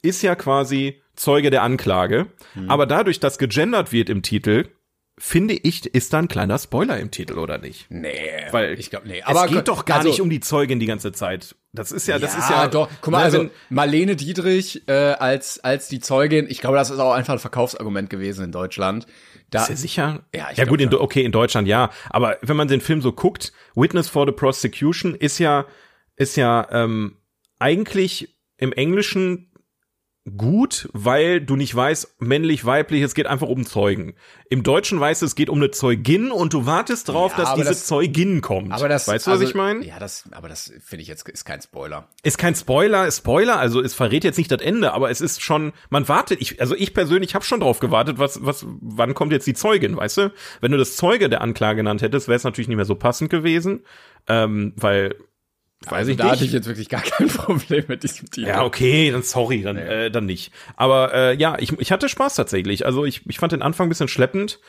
ist ja quasi Zeuge der Anklage. Mhm. Aber dadurch, dass gegendert wird im Titel, finde ich, ist da ein kleiner Spoiler im Titel, oder nicht? Nee, Weil ich glaube, nee. Aber es geht doch gar also, nicht um die Zeugin die ganze Zeit. Das ist ja, das ja, ist ja doch. Guck mal, Ne, also Marlene Dietrich äh, als als die Zeugin, ich glaube, das ist auch einfach ein Verkaufsargument gewesen in Deutschland. Da, Ist ja sicher? Ja, ich ja gut, in, okay, in Deutschland ja. Aber wenn man den Film so guckt, Witness for the Prosecution ist ja, ist ja ähm, eigentlich im Englischen gut, weil du nicht weißt, männlich, weiblich, es geht einfach um Zeugen. Im Deutschen weißt du, es geht um eine Zeugin und du wartest drauf, Ja, dass diese das- Zeugin kommt. aber das, weißt du, also, was ich meine? Ja, das, aber das finde ich jetzt ist kein Spoiler. Ist kein Spoiler, ist Spoiler, also es verrät jetzt nicht das Ende, aber es ist schon, man wartet, ich, also ich persönlich habe schon drauf gewartet, was, was, wann kommt jetzt die Zeugin, weißt du? Wenn du das Zeuge der Anklage genannt hättest, wäre es natürlich nicht mehr so passend gewesen, ähm, weil, weiß Also ich da nicht. hatte ich jetzt wirklich gar kein [laughs] Problem mit diesem Titel. ja, okay, dann sorry, dann, äh, dann nicht. Aber äh, ja, ich, ich hatte Spaß tatsächlich. Also ich, ich fand den Anfang ein bisschen schleppend.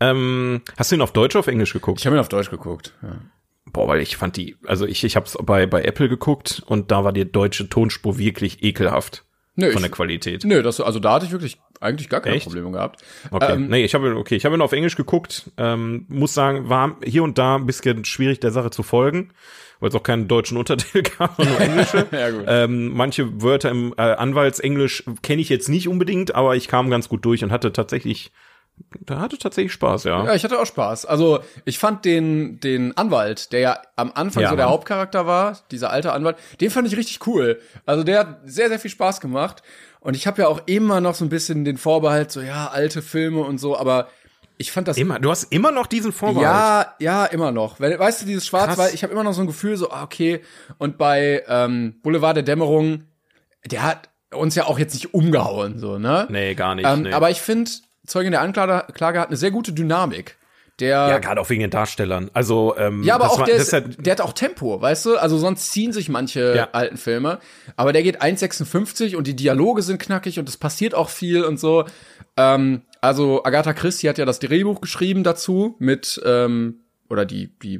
Ähm, hast du ihn auf Deutsch oder auf Englisch geguckt? Ich habe ihn auf Deutsch geguckt. Ja. Boah, weil ich fand die, also ich, ich hab's bei, bei Apple geguckt und da war die deutsche Tonspur wirklich ekelhaft Nö, von der Qualität. nö, das, also da hatte ich wirklich eigentlich gar keine Echt? Probleme gehabt. Okay, Ähm, nee, ich habe okay, ich habe ihn auf Englisch geguckt. Ähm, muss sagen, war hier und da ein bisschen schwierig der Sache zu folgen, weil es auch keinen deutschen Untertitel [laughs] gab, sondern nur englische. [laughs] Ja, gut. Ähm, manche Wörter im äh, Anwaltsenglisch kenne ich jetzt nicht unbedingt, aber ich kam ganz gut durch und hatte tatsächlich, da hatte tatsächlich Spaß, ja. Ja, ich hatte auch Spaß. Also ich fand den, den Anwalt, der ja am Anfang Ja, so der Mann. Hauptcharakter war, dieser alte Anwalt, den fand ich richtig cool. Also der hat sehr, sehr viel Spaß gemacht. Und ich habe ja auch immer noch so ein bisschen den Vorbehalt, so ja, alte Filme und so, aber ich fand das Immer, du hast immer noch diesen Vorbehalt. Ja, ja, immer noch. Weißt du, dieses Schwarz-Weiß, ich habe immer noch so ein Gefühl, so, ah, okay. Und bei ähm, Boulevard der Dämmerung, der hat uns ja auch jetzt nicht umgehauen, so, ne? Nee, gar nicht. ähm, nee. Aber ich finde, Zeugin der Anklage Klage hat eine sehr gute Dynamik. Der, ja, ja, gerade auch wegen den Darstellern. Also, ähm, aber das auch war, der, ist, ja, der hat auch Tempo, weißt du? Also sonst ziehen sich manche Ja. alten Filme. Aber der geht 1,56 und die Dialoge sind knackig und es passiert auch viel und so. Ähm, also Agatha Christie hat ja das Drehbuch geschrieben dazu mit, ähm, oder die, die,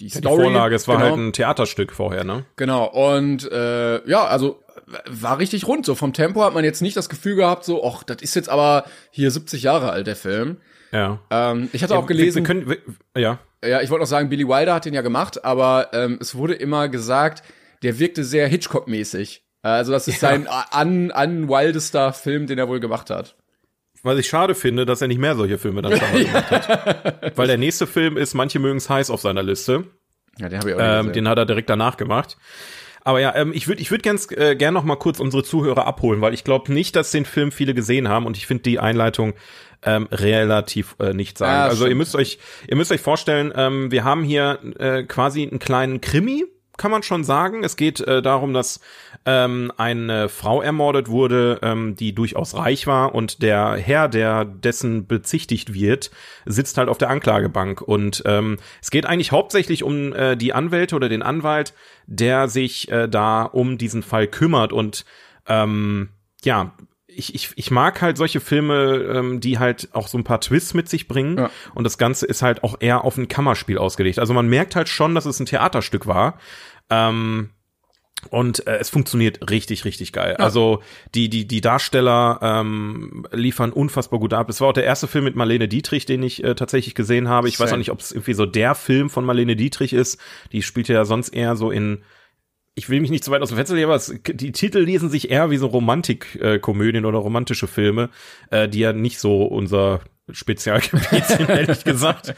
die die Story. Vorlage, es war genau. halt ein Theaterstück vorher, ne? Genau, und äh, ja, also war richtig rund. So vom Tempo hat man jetzt nicht das Gefühl gehabt, so, ach, das ist jetzt aber hier 70 Jahre alt, der Film. Ja. Ähm, ich hatte auch Wir, gelesen, wir können, wir, ja. ja, ich wollte noch sagen, Billy Wilder hat den ja gemacht, aber ähm, es wurde immer gesagt, der wirkte sehr Hitchcock-mäßig. Also das ist sein an, an wildester Film, den er wohl gemacht hat. Was ich schade finde, dass er nicht mehr solche Filme dann schon mal [laughs] gemacht hat. Weil der nächste Film ist, manche mögen es heiß auf seiner Liste. Ja, den habe ich auch Ähm, gesehen. den hat er direkt danach gemacht. Aber ja, ähm, ich würde ich würd ganz äh, gern noch mal kurz unsere Zuhörer abholen, weil ich glaube nicht, dass den Film viele gesehen haben und ich finde die Einleitung ähm, relativ äh, nicht sagen. Ja, also ihr müsst euch ihr müsst euch vorstellen, ähm, wir haben hier äh, quasi einen kleinen Krimi, kann man schon sagen. Es geht äh, darum, dass ähm, eine Frau ermordet wurde, ähm, die durchaus reich war und der Herr, der dessen bezichtigt wird, sitzt halt auf der Anklagebank. Und ähm, es geht eigentlich hauptsächlich um äh, die Anwälte oder den Anwalt, der sich äh, da um diesen Fall kümmert und ähm, ja, ich, ich, ich mag halt solche Filme, ähm, die halt auch so ein paar Twists mit sich bringen. Ja. Und das Ganze ist halt auch eher auf ein Kammerspiel ausgelegt. Also man merkt halt schon, dass es ein Theaterstück war. Ähm, und äh, es funktioniert richtig, richtig geil. Ja. Also die, die, die Darsteller ähm, liefern unfassbar gut ab. Es war auch der erste Film mit Marlene Dietrich, den ich äh, tatsächlich gesehen habe. Ich Same. weiß auch nicht, ob es irgendwie so der Film von Marlene Dietrich ist. Die spielt ja sonst eher so in ich will mich nicht zu weit aus dem Fenster legen, aber es, die Titel lesen sich eher wie so Romantikkomödien oder romantische Filme, äh, die ja nicht so unser Spezialgebiet sind, [laughs] ehrlich gesagt.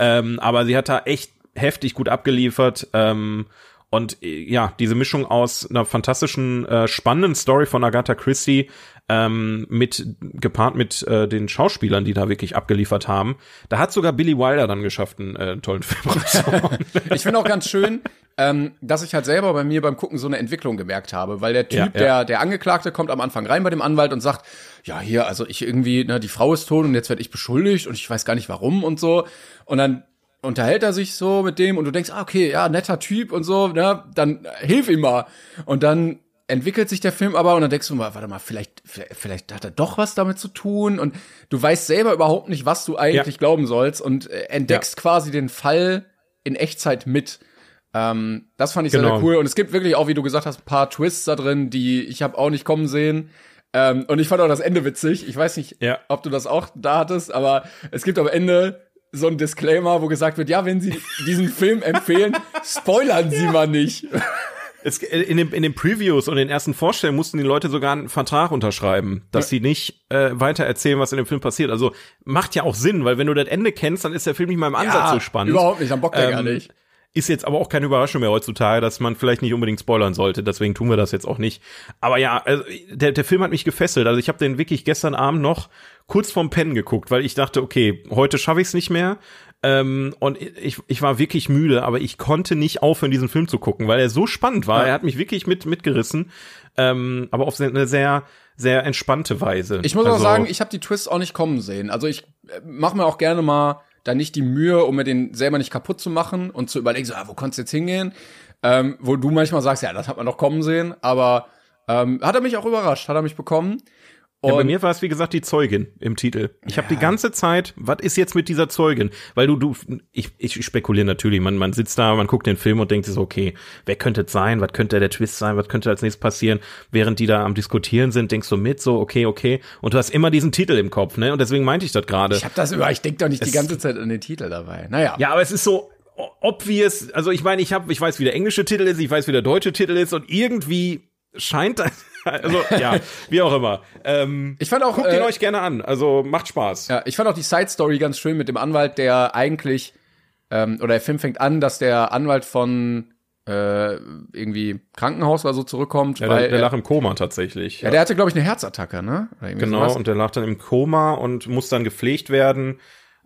Ähm, aber sie hat da echt heftig gut abgeliefert. Ähm, und äh, ja, diese Mischung aus einer fantastischen, äh, spannenden Story von Agatha Christie ähm, mit gepaart mit äh, den Schauspielern, die da wirklich abgeliefert haben. Da hat sogar Billy Wilder dann geschafft, einen äh, tollen Film [laughs] ich finde auch ganz schön, ähm, dass ich halt selber bei mir beim Gucken so eine Entwicklung gemerkt habe, weil der Typ, ja, ja. der der Angeklagte, kommt am Anfang rein bei dem Anwalt und sagt, ja hier, also ich irgendwie, ne, die Frau ist tot und jetzt werde ich beschuldigt und ich weiß gar nicht warum und so. Und dann unterhält er sich so mit dem und du denkst, ah, okay, ja, netter Typ und so, ne, dann hilf ihm mal. Und dann entwickelt sich der Film aber und dann denkst du mal, warte mal, vielleicht, vielleicht, hat er doch was damit zu tun und du weißt selber überhaupt nicht, was du eigentlich ja. glauben sollst und äh, entdeckst ja. quasi den Fall in Echtzeit mit. Ähm, das fand ich genau. sehr, sehr cool und es gibt wirklich auch, wie du gesagt hast, ein paar Twists da drin, die ich habe auch nicht kommen sehen. Ähm, und ich fand auch das Ende witzig. Ich weiß nicht, ja. ob du das auch da hattest, aber es gibt am Ende so ein Disclaimer, wo gesagt wird, ja, wenn Sie diesen Film empfehlen, [laughs] spoilern Sie mal nicht. Es, in, den, in den Previews und den ersten Vorstellungen mussten die Leute sogar einen Vertrag unterschreiben, dass ja. sie nicht äh, weiter erzählen, was in dem Film passiert. Also macht ja auch Sinn, weil wenn du das Ende kennst, dann ist der Film nicht mal im Ansatz ja, so spannend. Überhaupt nicht, am Bock der ähm, gar nicht. Ist jetzt aber auch keine Überraschung mehr heutzutage, dass man vielleicht nicht unbedingt spoilern sollte. Deswegen tun wir das jetzt auch nicht. Aber ja, also der, der Film hat mich gefesselt. Also ich habe den wirklich gestern Abend noch kurz vorm Pennen geguckt, weil ich dachte, okay, heute schaffe ich es nicht mehr. Ähm, und ich, ich war wirklich müde, aber ich konnte nicht aufhören, diesen Film zu gucken, weil er so spannend war. Ja. Er hat mich wirklich mit mitgerissen, ähm, aber auf eine sehr sehr entspannte Weise. Ich muss also, auch sagen, ich habe die Twists auch nicht kommen sehen. Also ich äh, mache mir auch gerne mal da nicht die Mühe, um mir den selber nicht kaputt zu machen und zu überlegen, so, ah, wo du jetzt hingehen? Ähm, wo du manchmal sagst, ja, das hat man doch kommen sehen, aber ähm, hat er mich auch überrascht, hat er mich bekommen. Ja, bei mir war es wie gesagt die Zeugin im Titel. Ich ja. habe die ganze Zeit, was ist jetzt mit dieser Zeugin? Weil du du ich, ich spekuliere natürlich, man man sitzt da, man guckt den Film und denkt sich so, okay, wer könnte es sein? Was könnte der Twist sein? Was könnte als nächstes passieren? Während die da am diskutieren sind, denkst du mit so, okay, okay, und du hast immer diesen Titel im Kopf, ne? Und deswegen meinte ich das gerade. Ich habe das über, ich denk doch nicht es, die ganze Zeit an den Titel dabei. Naja. Ja, aber es ist so obvious, also ich meine, ich habe ich weiß, wie der englische Titel ist, ich weiß, wie der deutsche Titel ist und irgendwie scheint das also ja, wie auch immer. Ähm, ich fand auch guckt ihn äh, euch gerne an. Also macht Spaß. Ja, ich fand auch die Side Story ganz schön mit dem Anwalt, der eigentlich ähm, oder der Film fängt an, dass der Anwalt von äh, irgendwie Krankenhaus oder so zurückkommt. Ja, weil der, der lag im Koma tatsächlich. Ja, ja der hatte glaube ich eine Herzattacke, ne? Genau, sowas. und der lag dann im Koma und muss dann gepflegt werden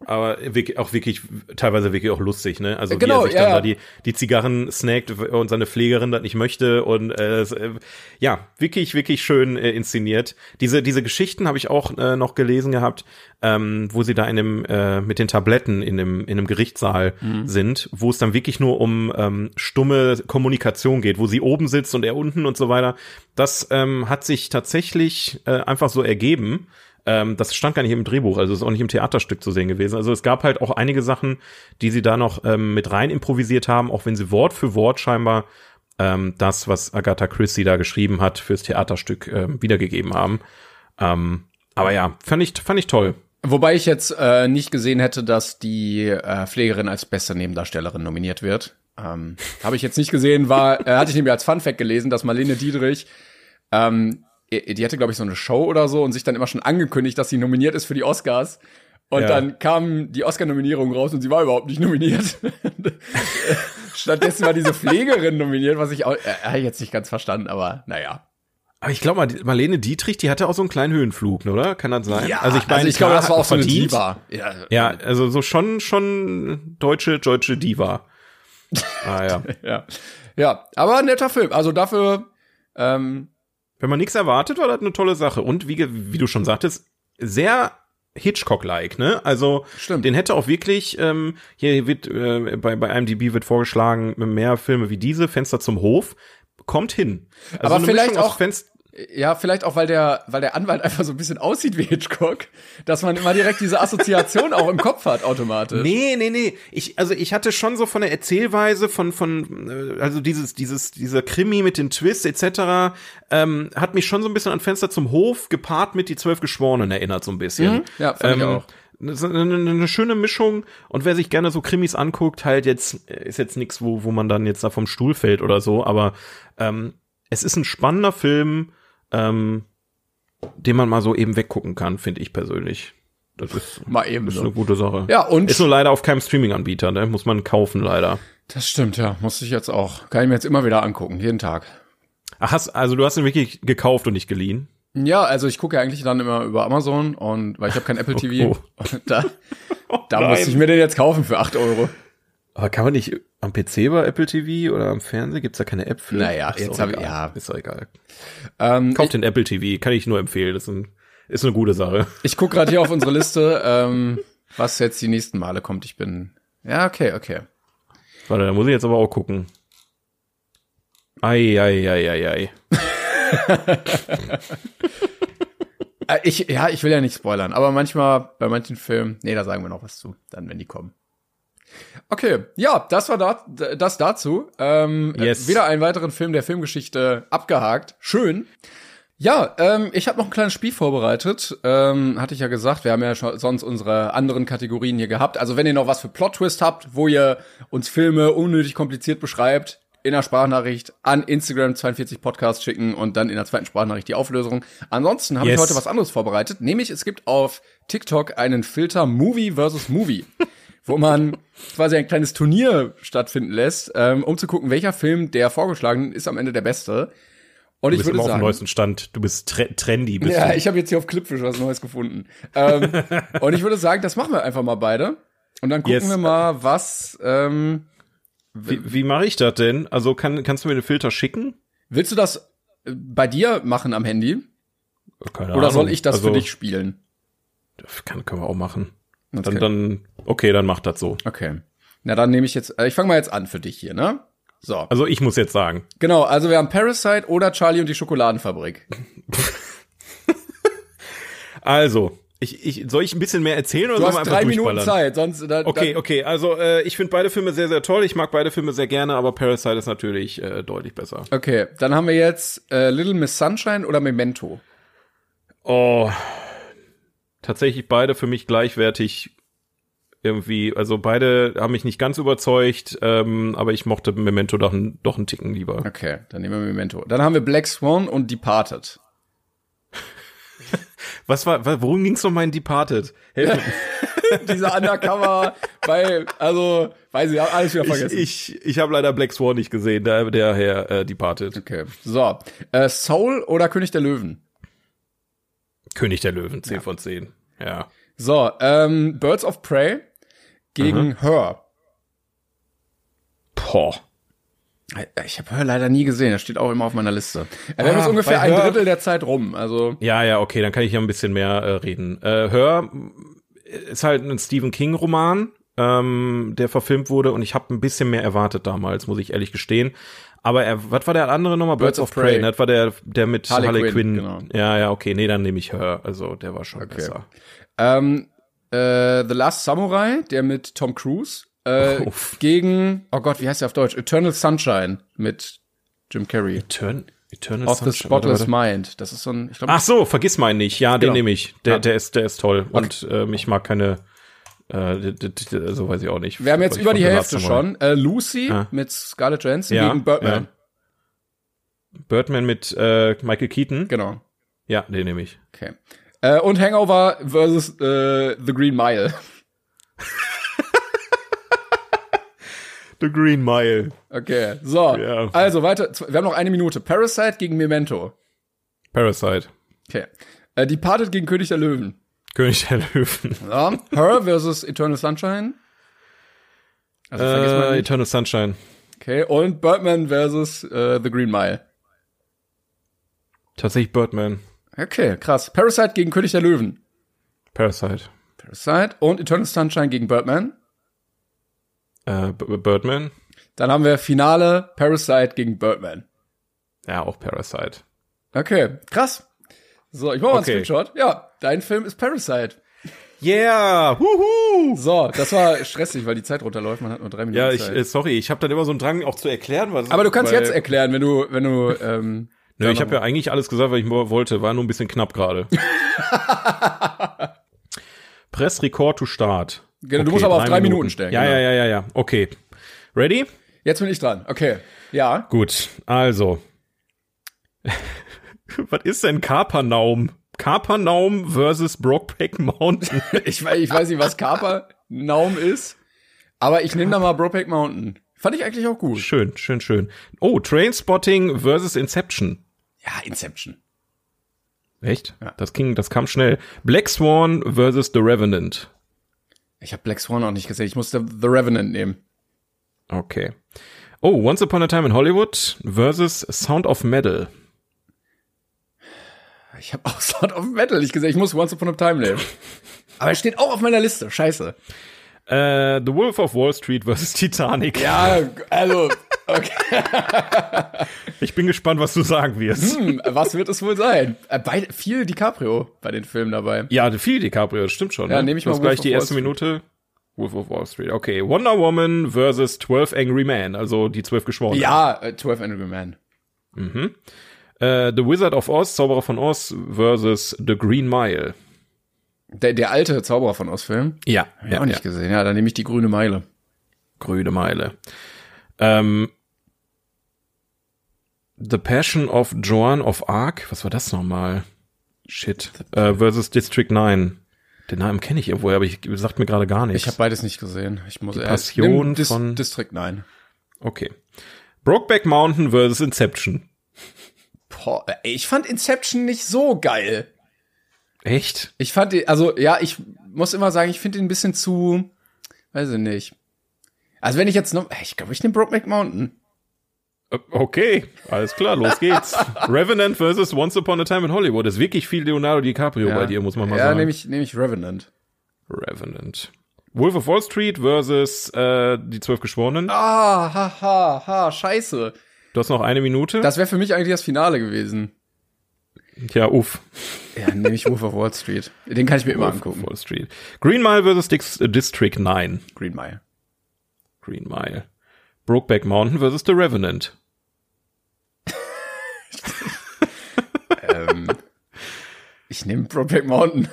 aber wirklich, auch wirklich teilweise wirklich auch lustig, ne? Also genau, wie er sich ja, dann da die die Zigarren snackt und seine Pflegerin das nicht möchte und äh, äh, ja, wirklich wirklich schön äh, inszeniert. Diese diese Geschichten habe ich auch äh, noch gelesen gehabt, ähm, wo sie da in dem äh, mit den Tabletten in dem in einem Gerichtssaal mhm. sind, wo es dann wirklich nur um ähm, stumme Kommunikation geht, wo sie oben sitzt und er unten und so weiter. Das ähm, hat sich tatsächlich äh, einfach so ergeben ähm, das stand gar nicht im Drehbuch, also ist auch nicht im Theaterstück zu sehen gewesen. Also es gab halt auch einige Sachen, die sie da noch ähm, mit rein improvisiert haben, auch wenn sie Wort für Wort scheinbar ähm, das, was Agatha Christie da geschrieben hat, fürs Theaterstück äh, wiedergegeben haben. Ähm, aber ja, fand ich, fand ich toll. Wobei ich jetzt äh, nicht gesehen hätte, dass die äh, Pflegerin als beste Nebendarstellerin nominiert wird. Ähm, [laughs] Habe ich jetzt nicht gesehen, war, äh, hatte ich nämlich als Funfact gelesen, dass Marlene Dietrich ähm, die hatte, glaube ich, so eine Show oder so und sich dann immer schon angekündigt, dass sie nominiert ist für die Oscars. Und ja. dann kam die Oscar-Nominierung raus und sie war überhaupt nicht nominiert. [laughs] Stattdessen war diese Pflegerin nominiert, was ich auch äh, jetzt nicht ganz verstanden, aber naja. Aber ich glaube, Marlene Dietrich, die hatte auch so einen kleinen Höhenflug, oder? Kann das sein? Ja, also ich meine, also ich glaube, das war auch so eine Diva. Ja, ja, also so schon, schon deutsche, deutsche Diva. Ah ja. [laughs] ja. Ja, aber ein netter Film. Also dafür, ähm, Wenn man nichts erwartet, war das eine tolle Sache. Und wie, wie du schon sagtest, sehr Hitchcock-like, ne? Also Stimmt. den hätte auch wirklich, ähm, hier wird äh, bei, bei IMDb wird vorgeschlagen, mehr Filme wie diese, Fenster zum Hof, kommt hin. Also Aber eine vielleicht Mischung aus auch- Fenster ja, vielleicht auch, weil der, weil der Anwalt einfach so ein bisschen aussieht wie Hitchcock, dass man immer direkt diese Assoziation auch im Kopf hat, automatisch. Nee, nee, nee. Ich, also ich hatte schon so von der Erzählweise von, von, äh, also dieses, dieses, dieser Krimi mit den Twists etc., ähm, hat mich schon so ein bisschen an Fenster zum Hof gepaart mit die zwölf Geschworenen erinnert so ein bisschen. Mhm. Ja, fand ich ähm, auch. Eine, eine, eine schöne Mischung und wer sich gerne so Krimis anguckt, halt jetzt, äh, ist jetzt nichts, wo, wo man dann jetzt da vom Stuhl fällt oder so, aber ähm, es ist ein spannender Film, ähm, den man mal so eben weggucken kann, finde ich persönlich. Das ist, Mal eben ist so. eine gute Sache. Ja, und Ist nur leider auf keinem Streaming-Anbieter, ne? Muss man kaufen, leider. das stimmt, ja. Muss ich jetzt auch. Kann ich mir jetzt immer wieder angucken, jeden Tag. Ach, hast, also du hast ihn wirklich gekauft und nicht geliehen? Ja, also ich gucke ja eigentlich dann immer über Amazon und weil ich habe kein Apple TV. [laughs] Oh. Und [laughs] da da [laughs] nein. musste ich mir den jetzt kaufen für 8 Euro. Aber kann man nicht am PC bei Apple TV oder am Fernsehen? Gibt's da keine App für? Naja, Ist jetzt auch hab ich- ja. Ist doch egal. Ähm, Kauft den Apple TV, kann ich nur empfehlen. Das ist, ein, ist eine gute Sache. Ich guck gerade hier auf unsere Liste, ähm, was jetzt die nächsten Male kommt. Ich bin. Ja, okay, okay. Warte, da muss ich jetzt aber auch gucken. Ei, ei, ei, ei, ei. [laughs] Äh, ich, ja, ich will ja nicht spoilern, aber manchmal bei manchen Filmen, nee, da sagen wir noch was zu, dann wenn die kommen. Okay, ja, das war da, das dazu. Ähm, Yes. Wieder einen weiteren Film der Filmgeschichte abgehakt. Schön. Ja, ähm, ich habe noch ein kleines Spiel vorbereitet. Ähm, hatte ich ja gesagt, wir haben ja schon sonst unsere anderen Kategorien hier gehabt. Also wenn ihr noch was für Plot-Twist habt, wo ihr uns Filme unnötig kompliziert beschreibt, in der Sprachnachricht an Instagram 42 Podcast schicken und dann in der zweiten Sprachnachricht die Auflösung. Ansonsten habe Yes. ich heute was anderes vorbereitet, nämlich es gibt auf TikTok einen Filter Movie versus Movie, wo man quasi ein kleines Turnier stattfinden lässt, ähm, um zu gucken, welcher Film der vorgeschlagenen ist am Ende der beste. Und Du ich bist würde immer auf dem sagen, neuesten Stand. Du bist tre trendy. Bist ja, du. ich habe jetzt hier auf Clipfish was Neues gefunden. ähm, [laughs] und ich würde sagen, das machen wir einfach mal beide. Und dann gucken Yes. wir mal, was. Ähm, Wie, wie mache ich das denn? Also kann, kannst du mir den Filter schicken? willst du das äh, bei dir machen am Handy? Keine Oder soll Ahnung. ich das also, für dich spielen? Kann, können wir auch machen. Okay. Dann, dann, okay, dann mach das so. okay. Na, dann nehme ich jetzt. Äh, ich fange mal jetzt an für dich hier, ne? So. Also ich muss jetzt sagen. Genau, also wir haben Parasite oder Charlie und die Schokoladenfabrik. [laughs] Also, ich, ich, soll ich ein bisschen mehr erzählen oder Du soll man hast einfach drei Minuten? Zeit, sonst. Da, Okay, da, okay, also äh, ich finde beide Filme sehr, sehr toll. Ich mag beide Filme sehr gerne, aber Parasite ist natürlich äh, deutlich besser. Okay, dann haben wir jetzt äh, Little Miss Sunshine oder Memento. Oh, tatsächlich beide für mich gleichwertig irgendwie. Also beide haben mich nicht ganz überzeugt, ähm, aber ich mochte Memento doch, ein, doch einen Ticken lieber. Okay, dann nehmen wir Memento. Dann haben wir Black Swan und Departed. [laughs] Was war, wa- worum ging's noch mal in Departed? Helf. [laughs] Dieser Undercover bei, also, weiß ich, hab alles wieder ich vergessen. ich, ich habe leider Black Swan nicht gesehen, der, der Herr äh, Departed. okay, so. Äh, Soul oder König der Löwen? König der Löwen, 10 von 10. Ja. So, ähm, Birds of Prey gegen Her. Boah. Ich habe Her leider nie gesehen, das steht auch immer auf meiner Liste. Ja, wir haben Ah, jetzt ungefähr ein Her- Drittel der Zeit rum, also. Ja, ja, okay, dann kann ich ja ein bisschen mehr äh, reden. Äh, Hör ist halt ein Stephen King Roman, ähm, der verfilmt wurde und ich habe ein bisschen mehr erwartet damals, muss ich ehrlich gestehen. Aber er, was war der andere nochmal? Birds, of Prey. ne? Das war der, der mit Harley Harley, Quinn, Quinn. genau. Ja, ja, okay, nee, dann nehme ich Hör. Also der war schon besser. Ähm, äh, The Last Samurai, der mit Tom Cruise, äh, [laughs] gegen, oh Gott, wie heißt der auf Deutsch? Eternal Sunshine mit Jim Carrey. Etern Eternal Of the Sunshine, warte, Spotless warte. Mind. Das ist so ein, ich glaube, Ach so, vergiss meinen nicht. Ja, den Genau. nehme ich. Der, der ist, der ist toll. Und ähm, ich mag keine, äh, so weiß ich auch nicht. wir haben jetzt über die Hälfte schon. Äh, Lucy Ah. mit Scarlett Johansson Ja, gegen Birdman. ja. Birdman mit äh, Michael Keaton. Genau. Ja, den nehme ich. Okay. Äh, und Hangover versus äh, The Green Mile. [laughs] The Green Mile. Okay, so. Ja. Also weiter. Wir haben noch eine Minute. Parasite gegen Memento. Parasite. Okay. Äh, Departed gegen König der Löwen. König der Löwen. Ja. Her versus Eternal Sunshine. Also Äh. Eternal Sunshine. Okay, und Birdman versus äh, The Green Mile. Tatsächlich Birdman. Okay, krass. Parasite gegen König der Löwen. Parasite. Parasite und Eternal Sunshine gegen Birdman. Äh, B Birdman. Dann haben wir Finale Parasite gegen Birdman. Ja, auch Parasite. Okay, krass. So, ich mach mal Okay. einen Screenshot. Ja, dein Film ist Parasite. Yeah! Huhu! So, das war stressig, weil die Zeit runterläuft. Man hat nur drei Minuten Ja, ich, Zeit. äh, sorry, ich habe dann immer so einen Drang, auch zu erklären, was. Aber du kannst jetzt erklären, wenn du, wenn du, ähm, Nö, ich habe ja eigentlich alles gesagt, was ich wollte. War nur ein bisschen knapp gerade. [laughs] Press Record to Start. Genau, du musst aber auf drei Minuten stellen, Ja, genau. ja, ja, ja, ja. Okay. Ready? Jetzt bin ich dran. Okay. Ja. Gut. Also. [laughs] was ist denn Kapernaum? Kapernaum versus Brokeback Mountain. [laughs] Ich weiß, ich weiß nicht, was Kapernaum ist, aber ich nehme da mal Brokeback Mountain. Fand ich eigentlich auch gut. schön, schön, schön. Oh, Trainspotting versus Inception. Ja, Inception. Echt? Ja. Das ging, das kam schnell. Black Swan versus The Revenant. Ich habe Black Swan auch nicht gesehen. Ich musste The Revenant nehmen. Okay. Oh, Once Upon a Time in Hollywood versus Sound of Metal. Ich habe auch Sound of Metal nicht gesehen. Ich muss Once Upon a Time nehmen. Aber er steht auch auf meiner Liste. Scheiße. Äh, The Wolf of Wall Street versus Titanic. Ja, also, okay. [laughs] Ich bin gespannt, was du sagen wirst. Hm, was wird es wohl sein? Äh, Beide, viel DiCaprio bei den Filmen dabei. Ja, viel DiCaprio, das stimmt schon. Ja, ne? nehm ich mal hast gleich die erste. Minute. Wolf of Wall Street. Okay, Wonder Woman versus 12 Angry Men, also die zwölf Geschworenen. Ja, äh, 12 Angry Men. Äh, The Wizard of Oz, Zauberer von Oz versus The Green Mile. Der, der alte Zauberer von Oz-Film. Ja, Ja, auch nicht gesehen. Ja, dann nehme ich die grüne Meile. Grüne Meile. Ähm, The Passion of Joan of Arc, was war das nochmal? Shit. Äh, versus District 9. Den Namen kenne ich irgendwo, aber ich sagt mir gerade gar nichts. Ich habe beides nicht gesehen. Ich muss Die äh, Passion nimm Dis von- District 9. okay. Brokeback Mountain versus Inception. Boah, ich fand Inception nicht so geil. Echt? Ich fand den, also ja, ich muss immer sagen, ich finde ihn ein bisschen zu, weiß ich nicht. Also wenn ich jetzt noch, ich glaube, ich nehme Brokeback Mountain. Äh, Okay, alles klar, los [laughs] geht's. Revenant versus Once Upon a Time in Hollywood. Ist wirklich viel Leonardo DiCaprio bei dir, muss man mal ja, sagen. nehme ich, nehme ich Revenant. Revenant. Wolf of Wall Street versus äh, die zwölf Geschworenen. Ah, ha, ha, ha, scheiße. Du hast noch eine Minute. Das wäre für mich eigentlich das Finale gewesen. ja, uff. Ja, nehme ich Wolf of Wall Street. Den kann ich mir immer Wolf angucken. Wall Street. Green Mile versus Dix äh, District 9. Green Mile. Green Mile. Brokeback Mountain versus The Revenant. ähm, ich nehme Brokeback Mountain.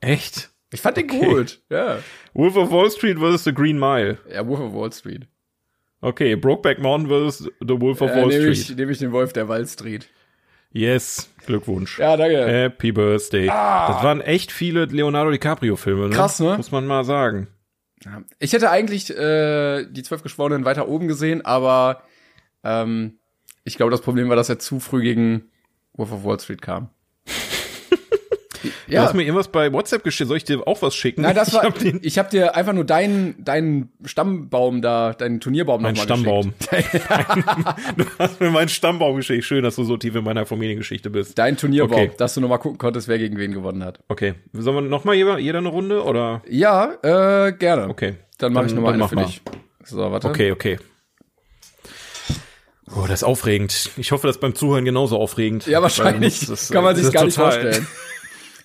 Echt? Ich fand den Okay. gut. Ja. Wolf of Wall Street versus The Green Mile. Ja, Wolf of Wall Street. Okay, Brokeback Mountain versus The Wolf of Ja, Wall nehme Street. ich, nehm ich den Wolf der Wall Street. Yes, Glückwunsch. Ja, danke. Happy Birthday. Das waren echt viele Leonardo DiCaprio-Filme, ne? Krass, ne? Muss man mal sagen. Ich hätte eigentlich äh, die zwölf Geschworenen weiter oben gesehen, aber ähm, ich glaube, das Problem war, dass er zu früh gegen Wolf of Wall Street kam. Du hast mir irgendwas bei WhatsApp geschickt. Soll ich dir auch was schicken? Nein, das war. hab Ich habe dir einfach nur deinen deinen Stammbaum da, deinen Turnierbaum mein nochmal Stammbaum. [laughs] geschickt. [laughs] du hast mir meinen Stammbaum geschickt. Schön, dass du so tief in meiner Familiengeschichte bist. Dein Turnierbaum, Okay. dass du nochmal gucken konntest, wer gegen wen gewonnen hat. Okay. Sollen wir noch mal jeder, jeder eine Runde oder? Ja, äh, gerne. Okay. Dann mache ich nochmal eine für mal. dich. So, warte. Okay, okay. Oh, das ist aufregend. Ich hoffe, das ist beim Zuhören genauso aufregend. Ja, wahrscheinlich. Weil das- Kann man das sich ist gar nicht vorstellen. [laughs]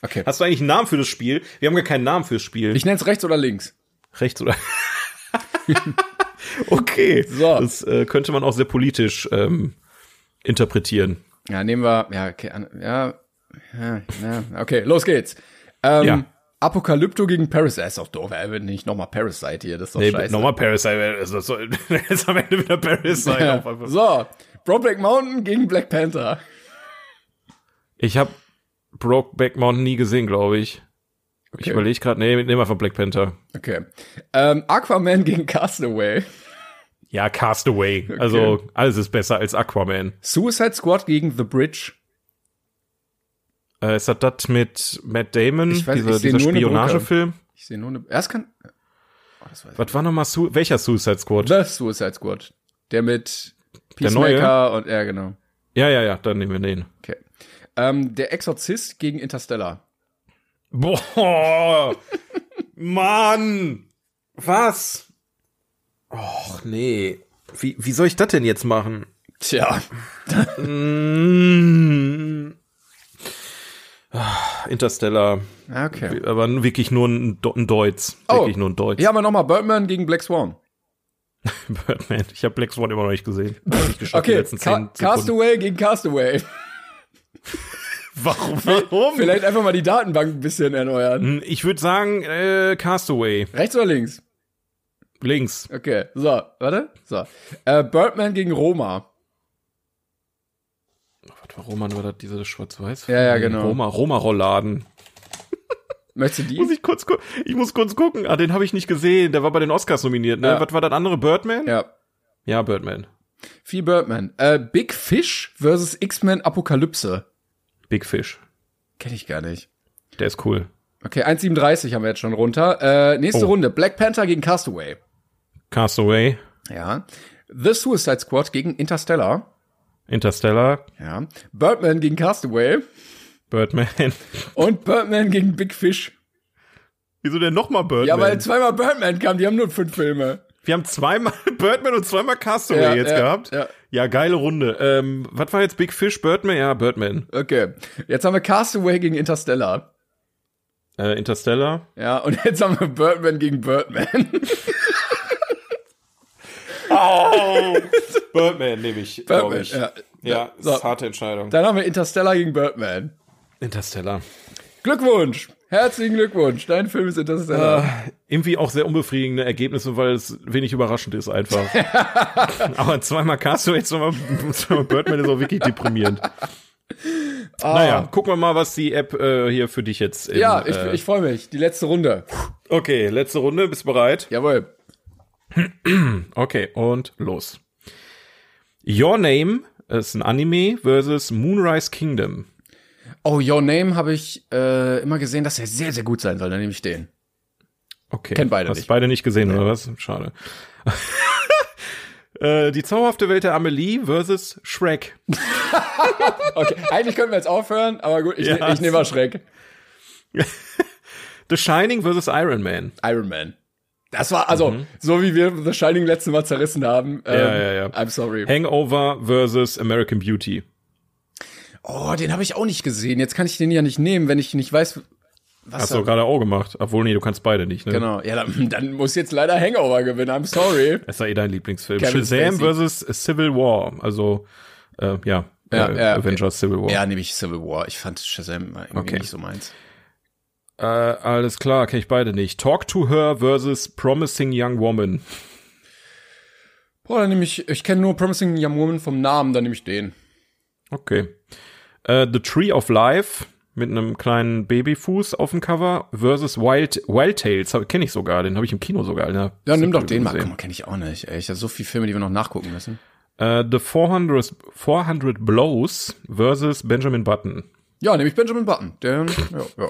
Okay. Hast du eigentlich einen Namen für das Spiel? Wir haben gar keinen Namen fürs Spiel. Ich nenne es rechts oder links. Rechts oder? [laughs] okay. So. Das äh, könnte man auch sehr politisch ähm, interpretieren. Ja, nehmen wir, ja, okay, an- ja, ja, ja okay, los geht's. Ähm, Ja. Apokalypto gegen Parasite, ist doch doof, er wird nicht nochmal Parasite hier, das ist doch Nee, scheiße. nochmal Parasite. Also, so, jetzt [laughs] am Ende wieder Parasite. Ja. So, Brokeback Mountain gegen Black Panther. Ich habe Brokeback Mountain nie gesehen, glaube ich. Ich Okay. überlege gerade, nee, nehmen wir von Black Panther. Okay. Ähm, Aquaman gegen Castaway. Ja, Castaway. Also alles ist besser als Aquaman. Suicide Squad gegen The Bridge. Äh, ist das das mit Matt Damon, Ich weiß- dieser, ich dieser Spionagefilm? Ich sehe nur eine, erst kann, oh, das weiß ich. Was war nochmal, Su welcher Suicide Squad? The Suicide Squad. Der mit Der neue? Peacemaker und, ja, genau. Ja, ja, ja, dann nehmen wir den. Okay. Ähm, der Exorzist gegen Interstellar. Boah, Mann, was? Och, nee. Wie, wie soll ich das denn jetzt machen? Tja. Mm. Ah, Interstellar, Okay. aber wirklich nur ein, ein Deutz. Oh. Wirklich nur ein Deutz. Hier haben wir nochmal Birdman gegen Black Swan. [laughs] Birdman. Ich habe Black Swan immer noch nicht gesehen. Nicht Okay, Ca 10 Sekunden. Castaway gegen Castaway. Warum? Warum? Vielleicht einfach mal die Datenbank ein bisschen erneuern. Hm, Ich würde sagen, äh, Castaway. Rechts oder links? Links. Okay, so, warte. So. Äh, Birdman gegen Roma. Was war Roman, war das diese Schwarz-Weiß? Ja, ja, genau. Roma, Roma-Rollladen. Möchtest du Muss die? ich kurz gucken? Ich muss kurz gucken. Ah, den habe ich nicht gesehen. Der war bei den Oscars nominiert, ne? Ja. Was war das andere? Birdman? Ja. Ja, Birdman. Viel Birdman. Äh, Big Fish versus X-Men Apokalypse. Big Fish. Kenn ich gar nicht. Der ist cool. Okay, 1,37 haben wir jetzt schon runter. Äh, nächste Oh. Runde. Black Panther gegen Castaway. Castaway. Ja. The Suicide Squad gegen Interstellar. Interstellar. Ja. Birdman gegen Castaway. Birdman. [laughs] Und Birdman gegen Big Fish. Wieso denn nochmal Birdman? Ja, weil zweimal Birdman kam, die haben nur fünf Filme. Wir haben zweimal [laughs] Birdman und zweimal Castaway Ja, jetzt ja, gehabt. ja. ja, geile Runde. Ähm, was war jetzt Big Fish? Birdman? Ja, Birdman. Okay. Jetzt haben wir Castaway gegen Interstellar. Äh, Interstellar. Ja, und jetzt haben wir Birdman gegen Birdman. [laughs] Oh! Birdman nehme ich, glaube ich. ja. Ja, So. ist harte Entscheidung. Dann haben wir Interstellar gegen Birdman. Interstellar. Glückwunsch! Herzlichen Glückwunsch! Dein Film ist Interstellar. Äh, irgendwie auch sehr unbefriedigende Ergebnisse, weil es wenig überraschend ist einfach. [laughs] Aber zweimal Castaway, zweimal, zweimal Birdman ist auch wirklich deprimierend. Naja, gucken wir mal, was die App äh, hier für dich jetzt. in, ja, ich, äh, ich freue mich. Die letzte Runde. Okay, letzte Runde, bist bereit? Jawohl. [clears throat] Okay, und los. Your Name ist ein Anime versus Moonrise Kingdom. Oh, Your Name habe ich äh, immer gesehen, dass er sehr, sehr gut sein soll. Dann nehme ich den. Okay. Kennt beide Hast nicht. beide nicht gesehen, oder was? Schade. [laughs] äh, die zauberhafte Welt der Amelie versus Shrek. [laughs] Okay, eigentlich könnten wir jetzt aufhören, aber gut, ich, Ja. ne, ich nehme mal Schreck. [laughs] The Shining versus Iron Man. Iron Man. Das war, also, so wie wir The Shining letztes Mal zerrissen haben. Ähm, Mhm. Ja, ja, ja. I'm sorry. Hangover versus American Beauty. Oh, den habe ich auch nicht gesehen. Jetzt kann ich den ja nicht nehmen, wenn ich nicht weiß, was Hast du gerade auch gemacht. Obwohl, nee, du kannst beide nicht, ne? Genau. Ja, dann, dann muss jetzt leider Hangover gewinnen. I'm sorry. Ist ja eh dein Lieblingsfilm. Kevin Shazam versus Civil War. Also, äh, ja. Ja, äh, ja, Avengers Civil War. Ja, nehme ich Civil War. Ich fand Shazam irgendwie Okay. nicht so meins. Äh, alles klar, kenne ich beide nicht. Talk to Her versus Promising Young Woman. Boah, dann nehme ich, ich kenne nur Promising Young Woman vom Namen, dann nehme ich den. Okay. Äh, The Tree of Life mit einem kleinen Babyfuß auf dem Cover versus Wild, Wild Tales. Kenne ich sogar, den habe ich im Kino sogar. Ja, nimm doch den mal. gesehen. Guck mal, kenne ich auch nicht. Ey, ich habe so viele Filme, die wir noch nachgucken müssen. Äh, The 400, 400 Blows versus Benjamin Button. Ja, nehme ich Benjamin Button. Der, ja, ja,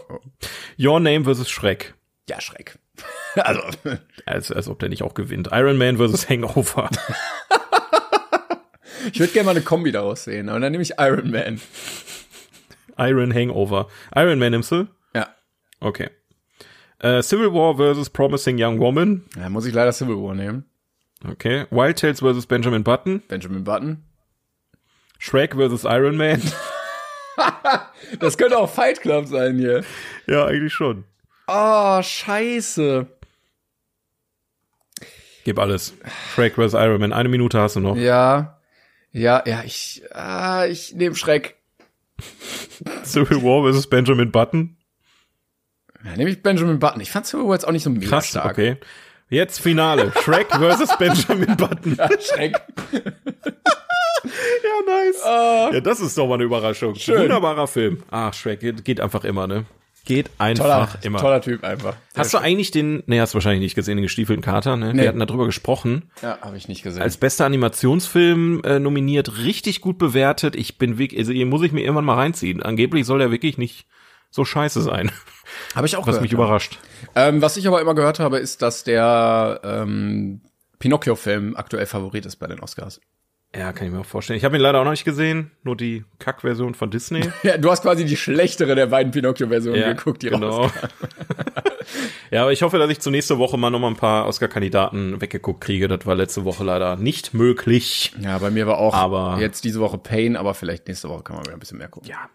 ja. Your Name versus Shrek. ja, Schreck. [laughs] also, Als, als ob der nicht auch gewinnt. Iron Man versus [laughs] Hangover. Ich würde gerne mal eine Kombi daraus sehen, aber dann nehme ich Iron Man. Iron Hangover. Iron Man nimmst du? Ja. Okay. Äh, Civil War versus Promising Young Woman. Da muss ich leider Civil War nehmen. Okay. Wild Tales versus Benjamin Button. Benjamin Button. Shrek versus Iron Man. [laughs] Das könnte auch Fight Club sein hier. ja, eigentlich schon. Oh, scheiße. Gib alles. Shrek versus Iron Man. Eine Minute hast du noch. Ja. Ja, ja, ich, ah, ich nehme Schreck. [laughs] Civil War versus Benjamin Button. Ja, nehme ich Benjamin Button. Ich fand Civil War jetzt auch nicht so mega Krass, stark. okay. Jetzt Finale. Shrek versus [laughs] Benjamin Button. Ja, Schreck. Ja, nice. ja, das ist doch mal eine Überraschung. Schön. Wunderbarer Film. Ach, Shrek geht, geht einfach immer, ne? Geht einfach Toller, immer. toller Typ einfach. Hast du eigentlich den, nee, hast du wahrscheinlich nicht gesehen, den gestiefelten Kater, ne? Nee. Wir hatten darüber gesprochen. Ja, habe ich nicht gesehen. Als bester Animationsfilm äh, nominiert, richtig gut bewertet. Ich bin wirklich, also hier muss ich mir irgendwann mal reinziehen. Angeblich soll der wirklich nicht so scheiße sein. [laughs] habe ich auch Was gehört, mich ja. überrascht. Ähm, was ich aber immer gehört habe, ist, dass der ähm, Pinocchio-Film aktuell Favorit ist bei den Oscars. Ja, kann ich mir auch vorstellen. Ich habe ihn leider auch noch nicht gesehen, nur die Kack-Version von Disney. [laughs] Ja, du hast quasi die schlechtere der beiden Pinocchio-Versionen geguckt, die genau. [laughs] ja, aber ich hoffe, dass ich zur nächste Woche mal noch mal ein paar Oscar-Kandidaten weggeguckt kriege. Das war letzte Woche leider nicht möglich. Ja, bei mir war auch Aber- jetzt diese Woche Pain, aber vielleicht nächste Woche kann man wieder ein bisschen mehr gucken. Ja,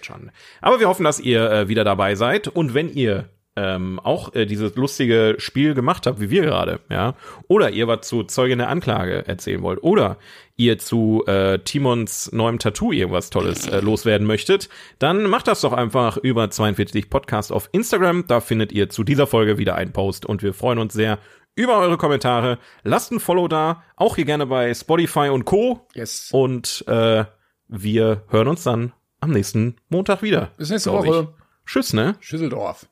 schon. Aber wir hoffen, dass ihr äh, wieder dabei seid. Und wenn ihr ähm, auch äh, dieses lustige Spiel gemacht habt, wie wir gerade, ja, oder ihr was zu Zeugen der Anklage erzählen wollt, oder ihr zu äh, Timons neuem Tattoo irgendwas Tolles äh, loswerden möchtet, dann macht das doch einfach über 42 Podcast auf Instagram. Da findet ihr zu dieser Folge wieder einen Post und wir freuen uns sehr über eure Kommentare. Lasst ein Follow da, auch hier gerne bei Spotify und Co. Yes. Und äh, wir hören uns dann am nächsten Montag wieder. Bis nächste Woche. Ich. Tschüss, ne? Schüsseldorf.